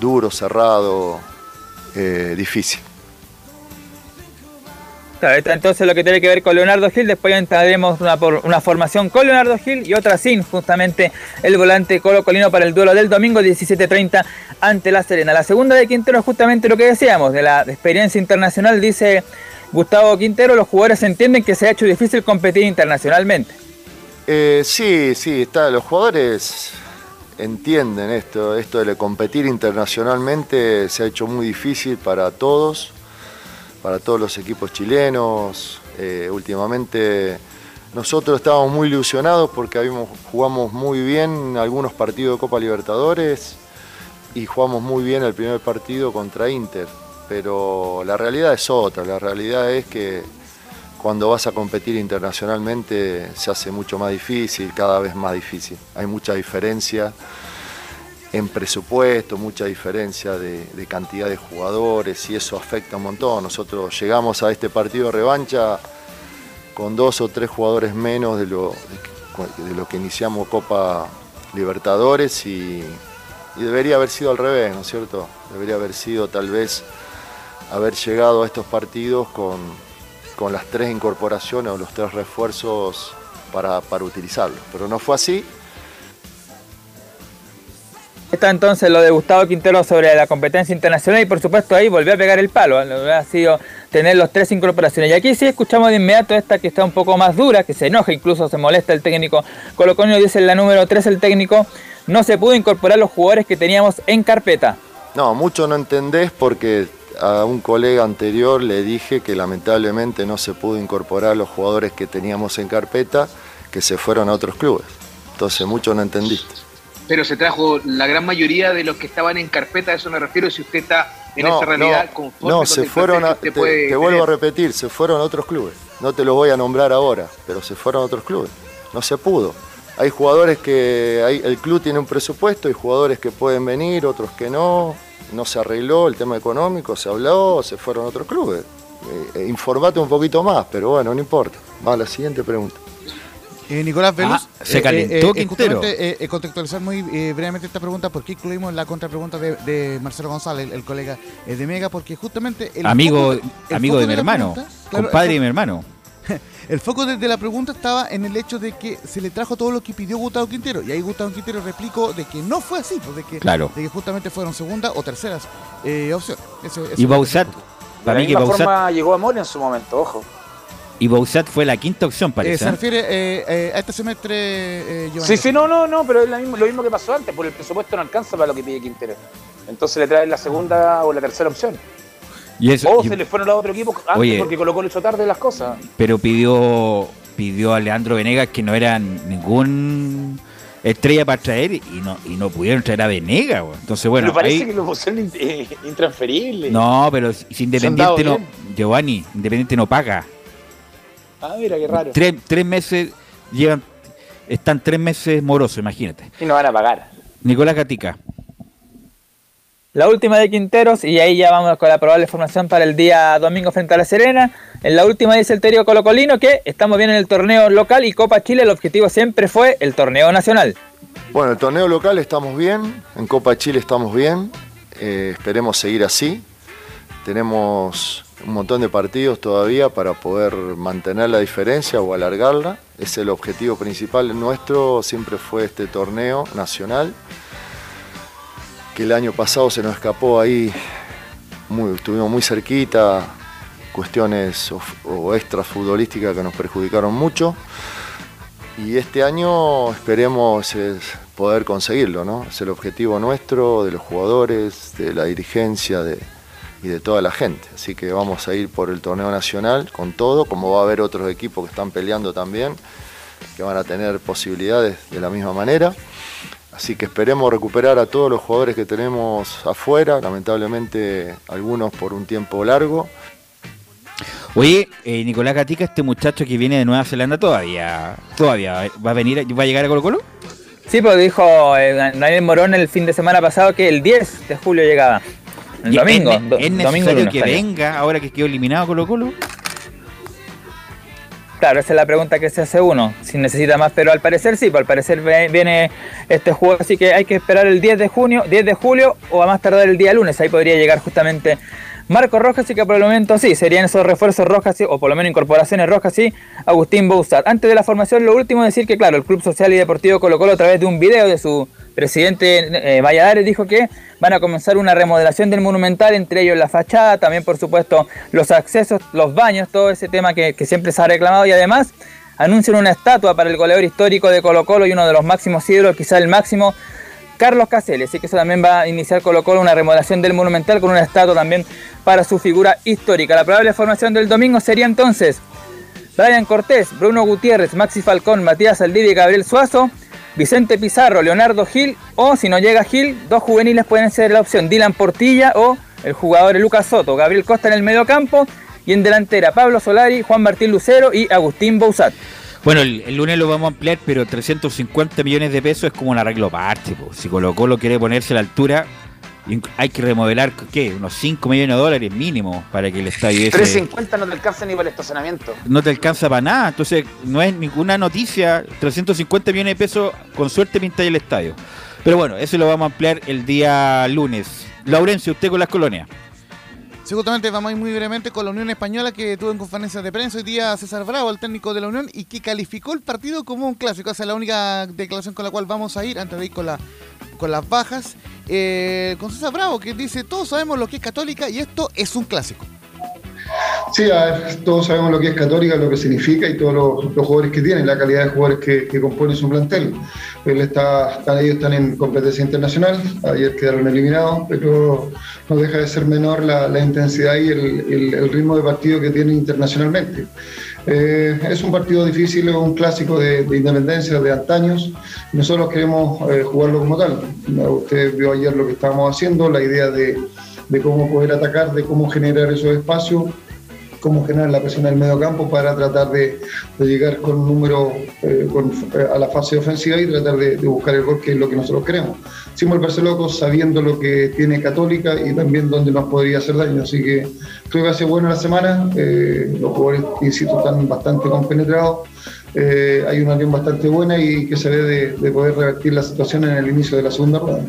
duro, cerrado, eh, difícil. Claro, entonces lo que tiene que ver con Leonardo Gil, después entraremos una formación con Leonardo Gil y otra sin, justamente el volante Colo Colino para el duelo del domingo 17.30 ante La Serena. La segunda de Quintero es justamente lo que decíamos, de la experiencia internacional, dice Gustavo Quintero, los jugadores entienden que se ha hecho difícil competir internacionalmente. Eh, sí, sí, está, los jugadores entienden esto, esto de competir internacionalmente se ha hecho muy difícil para todos, para todos los equipos chilenos. Eh, últimamente nosotros estábamos muy ilusionados porque habíamos, jugamos muy bien algunos partidos de Copa Libertadores y jugamos muy bien el primer partido contra Inter, pero la realidad es otra, la realidad es que cuando vas a competir internacionalmente se hace mucho más difícil, cada vez más difícil. Hay mucha diferencia en presupuesto, mucha diferencia de, cantidad de jugadores y eso afecta un montón. Nosotros llegamos a este partido de revancha con dos o tres jugadores menos de lo, de lo que iniciamos Copa Libertadores y debería haber sido al revés, ¿no es cierto? Debería haber sido tal vez haber llegado a estos partidos con, con las tres incorporaciones o los tres refuerzos para, para utilizarlos. Pero no fue así. Está entonces lo de Gustavo Quintero sobre la competencia internacional y por supuesto ahí volvió a pegar el palo. Lo que ha sido tener los tres incorporaciones. Y aquí sí escuchamos de inmediato esta que está un poco más dura, que se enoja, incluso se molesta el técnico Coloconio, dice en la número 3 el técnico, no se pudo incorporar los jugadores que teníamos en carpeta. No, mucho no entendés porque a un colega anterior le dije que lamentablemente no se pudo incorporar los jugadores que teníamos en carpeta, que se fueron a otros clubes. Entonces mucho no entendiste. Pero se trajo la gran mayoría de los que estaban en carpeta, a eso me refiero, si usted está en No, esa realidad no, conforme no, se fueron a, te, vuelvo a repetir, se fueron a otros clubes. No te los voy a nombrar ahora, pero se fueron a otros clubes. No se pudo. Hay jugadores que hay, el club tiene un presupuesto, hay jugadores que pueden venir, otros que no. No se arregló el tema económico, se habló, se fueron a otros clubes. Eh, eh, informate un poquito más, pero bueno, no importa. Va a la siguiente pregunta. Eh, Nicolás Velus. Ah, se calentó Quintero. justamente, eh, eh, contextualizar muy eh, brevemente esta pregunta, porque incluimos la contrapregunta de, de Marcelo González, el, el colega eh, de Mega, porque justamente. El amigo foco- el amigo de mi hermano, pregunta, claro, compadre de mi hermano. El foco de, de la pregunta estaba en el hecho de que se le trajo todo lo que pidió Gustavo Quintero. Y ahí Gustavo Quintero replicó de que no fue así, pues, de, que, Claro. de que justamente fueron segunda o terceras eh, opciones. Eso- eso Y Bausat, De la para mí que misma Bausat, forma llegó a Mori en su momento, ojo. y Bausat fue la quinta opción, Eh, parece. se ¿eh? refiere eh, eh, a este semestre, eh, Giovanni. Sí, sí, no, no, no, pero es la misma- lo mismo que pasó antes, por el presupuesto no alcanza para lo que pide Quintero. Entonces le traen la segunda o la tercera opción. Y eso- o y- se le fueron a otro equipo antes Oye. porque colocó lo hizo tarde las cosas. pero pidió pidió a Leandro Venegas que no era ningún estrella para traer y no y no pudieron traer a Venegas. Entonces, bueno, pero parece ahí- que lo pusieron eh, intransferible. no, pero si Independiente no, bien. Giovanni, Independiente no paga. Ah, mira, qué raro. Tres, tres meses llevan están tres meses morosos, imagínate. Y no van a pagar. Nicolás Gatica. La última de Quinteros, y ahí ya vamos con la probable formación para el día domingo frente a La Serena. En la última dice el Terio Colocolino que estamos bien en el torneo local y Copa Chile, el objetivo siempre fue el torneo nacional. Bueno, el torneo local estamos bien, en Copa Chile estamos bien, eh, esperemos seguir así. Tenemos un montón de partidos todavía para poder mantener la diferencia o alargarla. Es el objetivo principal nuestro, siempre fue este torneo nacional, el año pasado se nos escapó ahí, estuvimos muy cerquita, cuestiones o, o extras futbolísticas que nos perjudicaron mucho. Y este año esperemos es, poder conseguirlo, ¿no? Es el objetivo nuestro, de los jugadores, de la dirigencia de, y de toda la gente. Así que vamos a ir por el torneo nacional con todo, como va a haber otros equipos que están peleando también, que van a tener posibilidades de la misma manera. Así que esperemos recuperar a todos los jugadores que tenemos afuera, lamentablemente algunos por un tiempo largo. Oye, eh, Nicolás Gatica, este muchacho que viene de Nueva Zelanda todavía, todavía va a venir, va a llegar a Colo Colo. Sí, pero dijo eh, Daniel Morón el fin de semana pasado que el 10 de julio llegaba. El Y domingo. ¿Es, es domingo necesario que venga ahora que quedó eliminado Colo Colo? Claro, esa es la pregunta que se hace uno, si necesita más, pero al parecer sí, pues al parecer viene este juego, así que hay que esperar el 10 de junio, 10 de julio o a más tardar el día lunes, ahí podría llegar justamente Marco Rojas, y que por el momento sí, serían esos refuerzos rojas, o por lo menos incorporaciones rojas, sí, Agustín Bouzat. Antes de la formación, lo último decir que claro, el Club Social y Deportivo Colo Colo a través de un video de su presidente eh, Valladares dijo que van a comenzar una remodelación del monumental, entre ellos la fachada, también por supuesto los accesos, los baños, todo ese tema que, siempre se ha reclamado y además anuncian una estatua para el goleador histórico de Colo Colo y uno de los máximos ídolos, quizá el máximo, Carlos Caselli. Así que eso también va a iniciar Colo Colo una remodelación del monumental con una estatua también para su figura histórica. La probable formación del domingo sería entonces Brian Cortés, Bruno Gutiérrez, Maxi Falcón, Matías Aldivia y Gabriel Suazo, Vicente Pizarro, Leonardo Gil, o si no llega Gil, dos juveniles pueden ser la opción, Dylan Portilla o el jugador Lucas Soto, Gabriel Costa en el medio campo y en delantera Pablo Solari, Juan Martín Lucero y Agustín Bouzat. Bueno, el, lunes lo vamos a ampliar, pero 350 millones de pesos es como un arreglo parte. Si Colo Colo quiere ponerse a la altura, hay que remodelar, ¿qué? Unos 5 millones de dólares mínimo para que el estadio ese 350 no te alcanza ni para el estacionamiento. no te alcanza para nada. Entonces, no es ninguna noticia. 350 millones de pesos, con suerte pintáis el estadio. Pero bueno, eso lo vamos a ampliar el día lunes. Laurencio, usted con las colonias. Sí, justamente vamos a ir muy brevemente con la Unión Española que tuvo en conferencia de prensa hoy día César Bravo, el técnico de la Unión, y que calificó el partido como un clásico. Esa es la única declaración con la cual vamos a ir antes de ir con, la, con las bajas. Eh, con Bravo que dice, todos sabemos lo que es católica y esto es un clásico. Sí, a ver, todos sabemos lo que es Católica, lo que significa y todos los, jugadores que tiene, la calidad de jugadores que, que componen su plantel. Él está, ellos están en competencia internacional, ayer quedaron eliminados, pero no deja de ser menor la, intensidad y el- el ritmo de partido que tienen internacionalmente. Eh, es un partido difícil, es un clásico de, de independencia de antaños. Nosotros queremos eh, jugarlo como tal. Usted vio ayer lo que estábamos haciendo, la idea de, de cómo poder atacar, de cómo generar esos espacios cómo generar la presión en el medio campo para tratar de, llegar con número eh, con- eh, a la fase ofensiva y tratar de, buscar el gol, que es lo que nosotros queremos. Sin volverse locos, sabiendo lo que tiene Católica y también dónde nos podría hacer daño. Así que creo que hace buena la semana. eh, los jugadores, insisto, están bastante compenetrados. eh, hay una unión bastante buena y que se ve de, de poder revertir la situación en el inicio de la segunda rueda.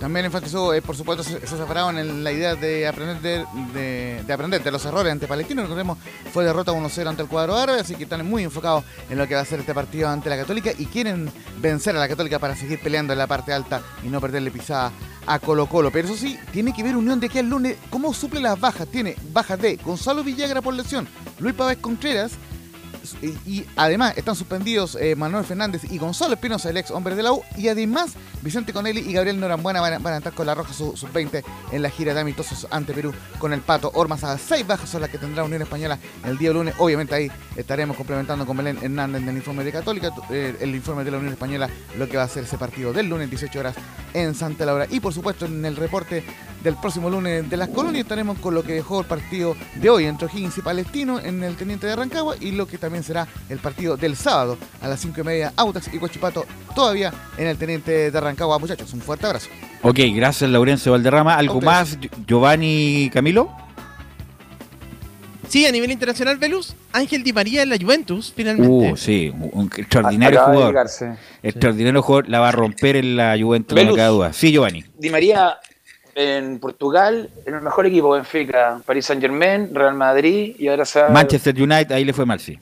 También enfatizó, eh, por supuesto, César Bravo en la idea de aprender de, de- de aprender de los errores ante Palestino. Recordemos, fue derrota 1-0 ante el cuadro árabe, así que están muy enfocados en lo que va a ser este partido ante la Católica y quieren vencer a la Católica para seguir peleando en la parte alta y no perderle pisada a Colo Colo. Pero eso sí, tiene que ver Unión de aquí al lunes cómo suple las bajas. Tiene bajas de Gonzalo Villagra por lesión, Luis Pávez Contreras, y, además están suspendidos eh, Manuel Fernández y Gonzalo Espinosa, el ex hombre de la U, y además Vicente Conelli y Gabriel Norambuena van a, van a estar con la Roja sub- sub-20 en la gira de amistosos ante Perú con el Pato Ormas. A seis bajas son las que tendrá Unión Española el día lunes. Obviamente ahí estaremos complementando con Belén Hernández en el informe de Católica, eh, el informe de la Unión Española, lo que va a ser ese partido del lunes 18 horas en Santa Laura. Y por supuesto en el reporte del próximo lunes de las colonias estaremos con lo que dejó el partido de hoy entre O'Higgins y Palestino en el Teniente de Rancagua y lo que también será el partido del sábado a las 5 y media Autax y Huachipato todavía en el Teniente de Rancagua. Muchachos, un fuerte abrazo. Ok, gracias Laurencio Valderrama. ¿Algo más, Giovanni Camilo? Sí, a nivel internacional, Velus, Ángel Di María en la Juventus, finalmente. Uh, sí, un extraordinario Acaba jugador. Extraordinario jugador, la va a romper en la Juventus, no me duda. Sí, Giovanni. Di María en Portugal, en el mejor equipo, Benfica, Paris Saint Germain, Real Madrid y ahora se va- Manchester United, ahí le fue mal, sí.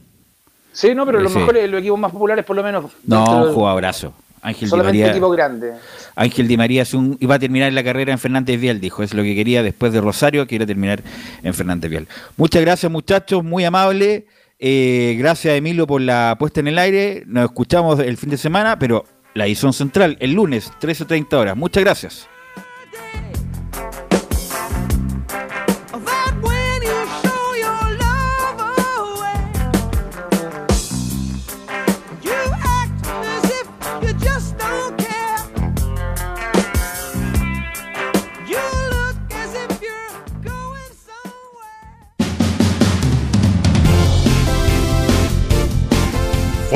Sí, no, pero los Sí. mejores, los equipos más populares por lo menos. No, un jugadorazo. Ángel Di Solamente María. equipo grande. Ángel Di María es un, iba a terminar la carrera en Fernández Vial, dijo. Es lo que quería después de Rosario, quiere terminar en Fernández Vial. Muchas gracias, muchachos, muy amable. Eh, gracias, Emilio, por la puesta en el aire. Nos escuchamos el fin de semana, pero la edición central el lunes, 13.30 horas. Muchas gracias.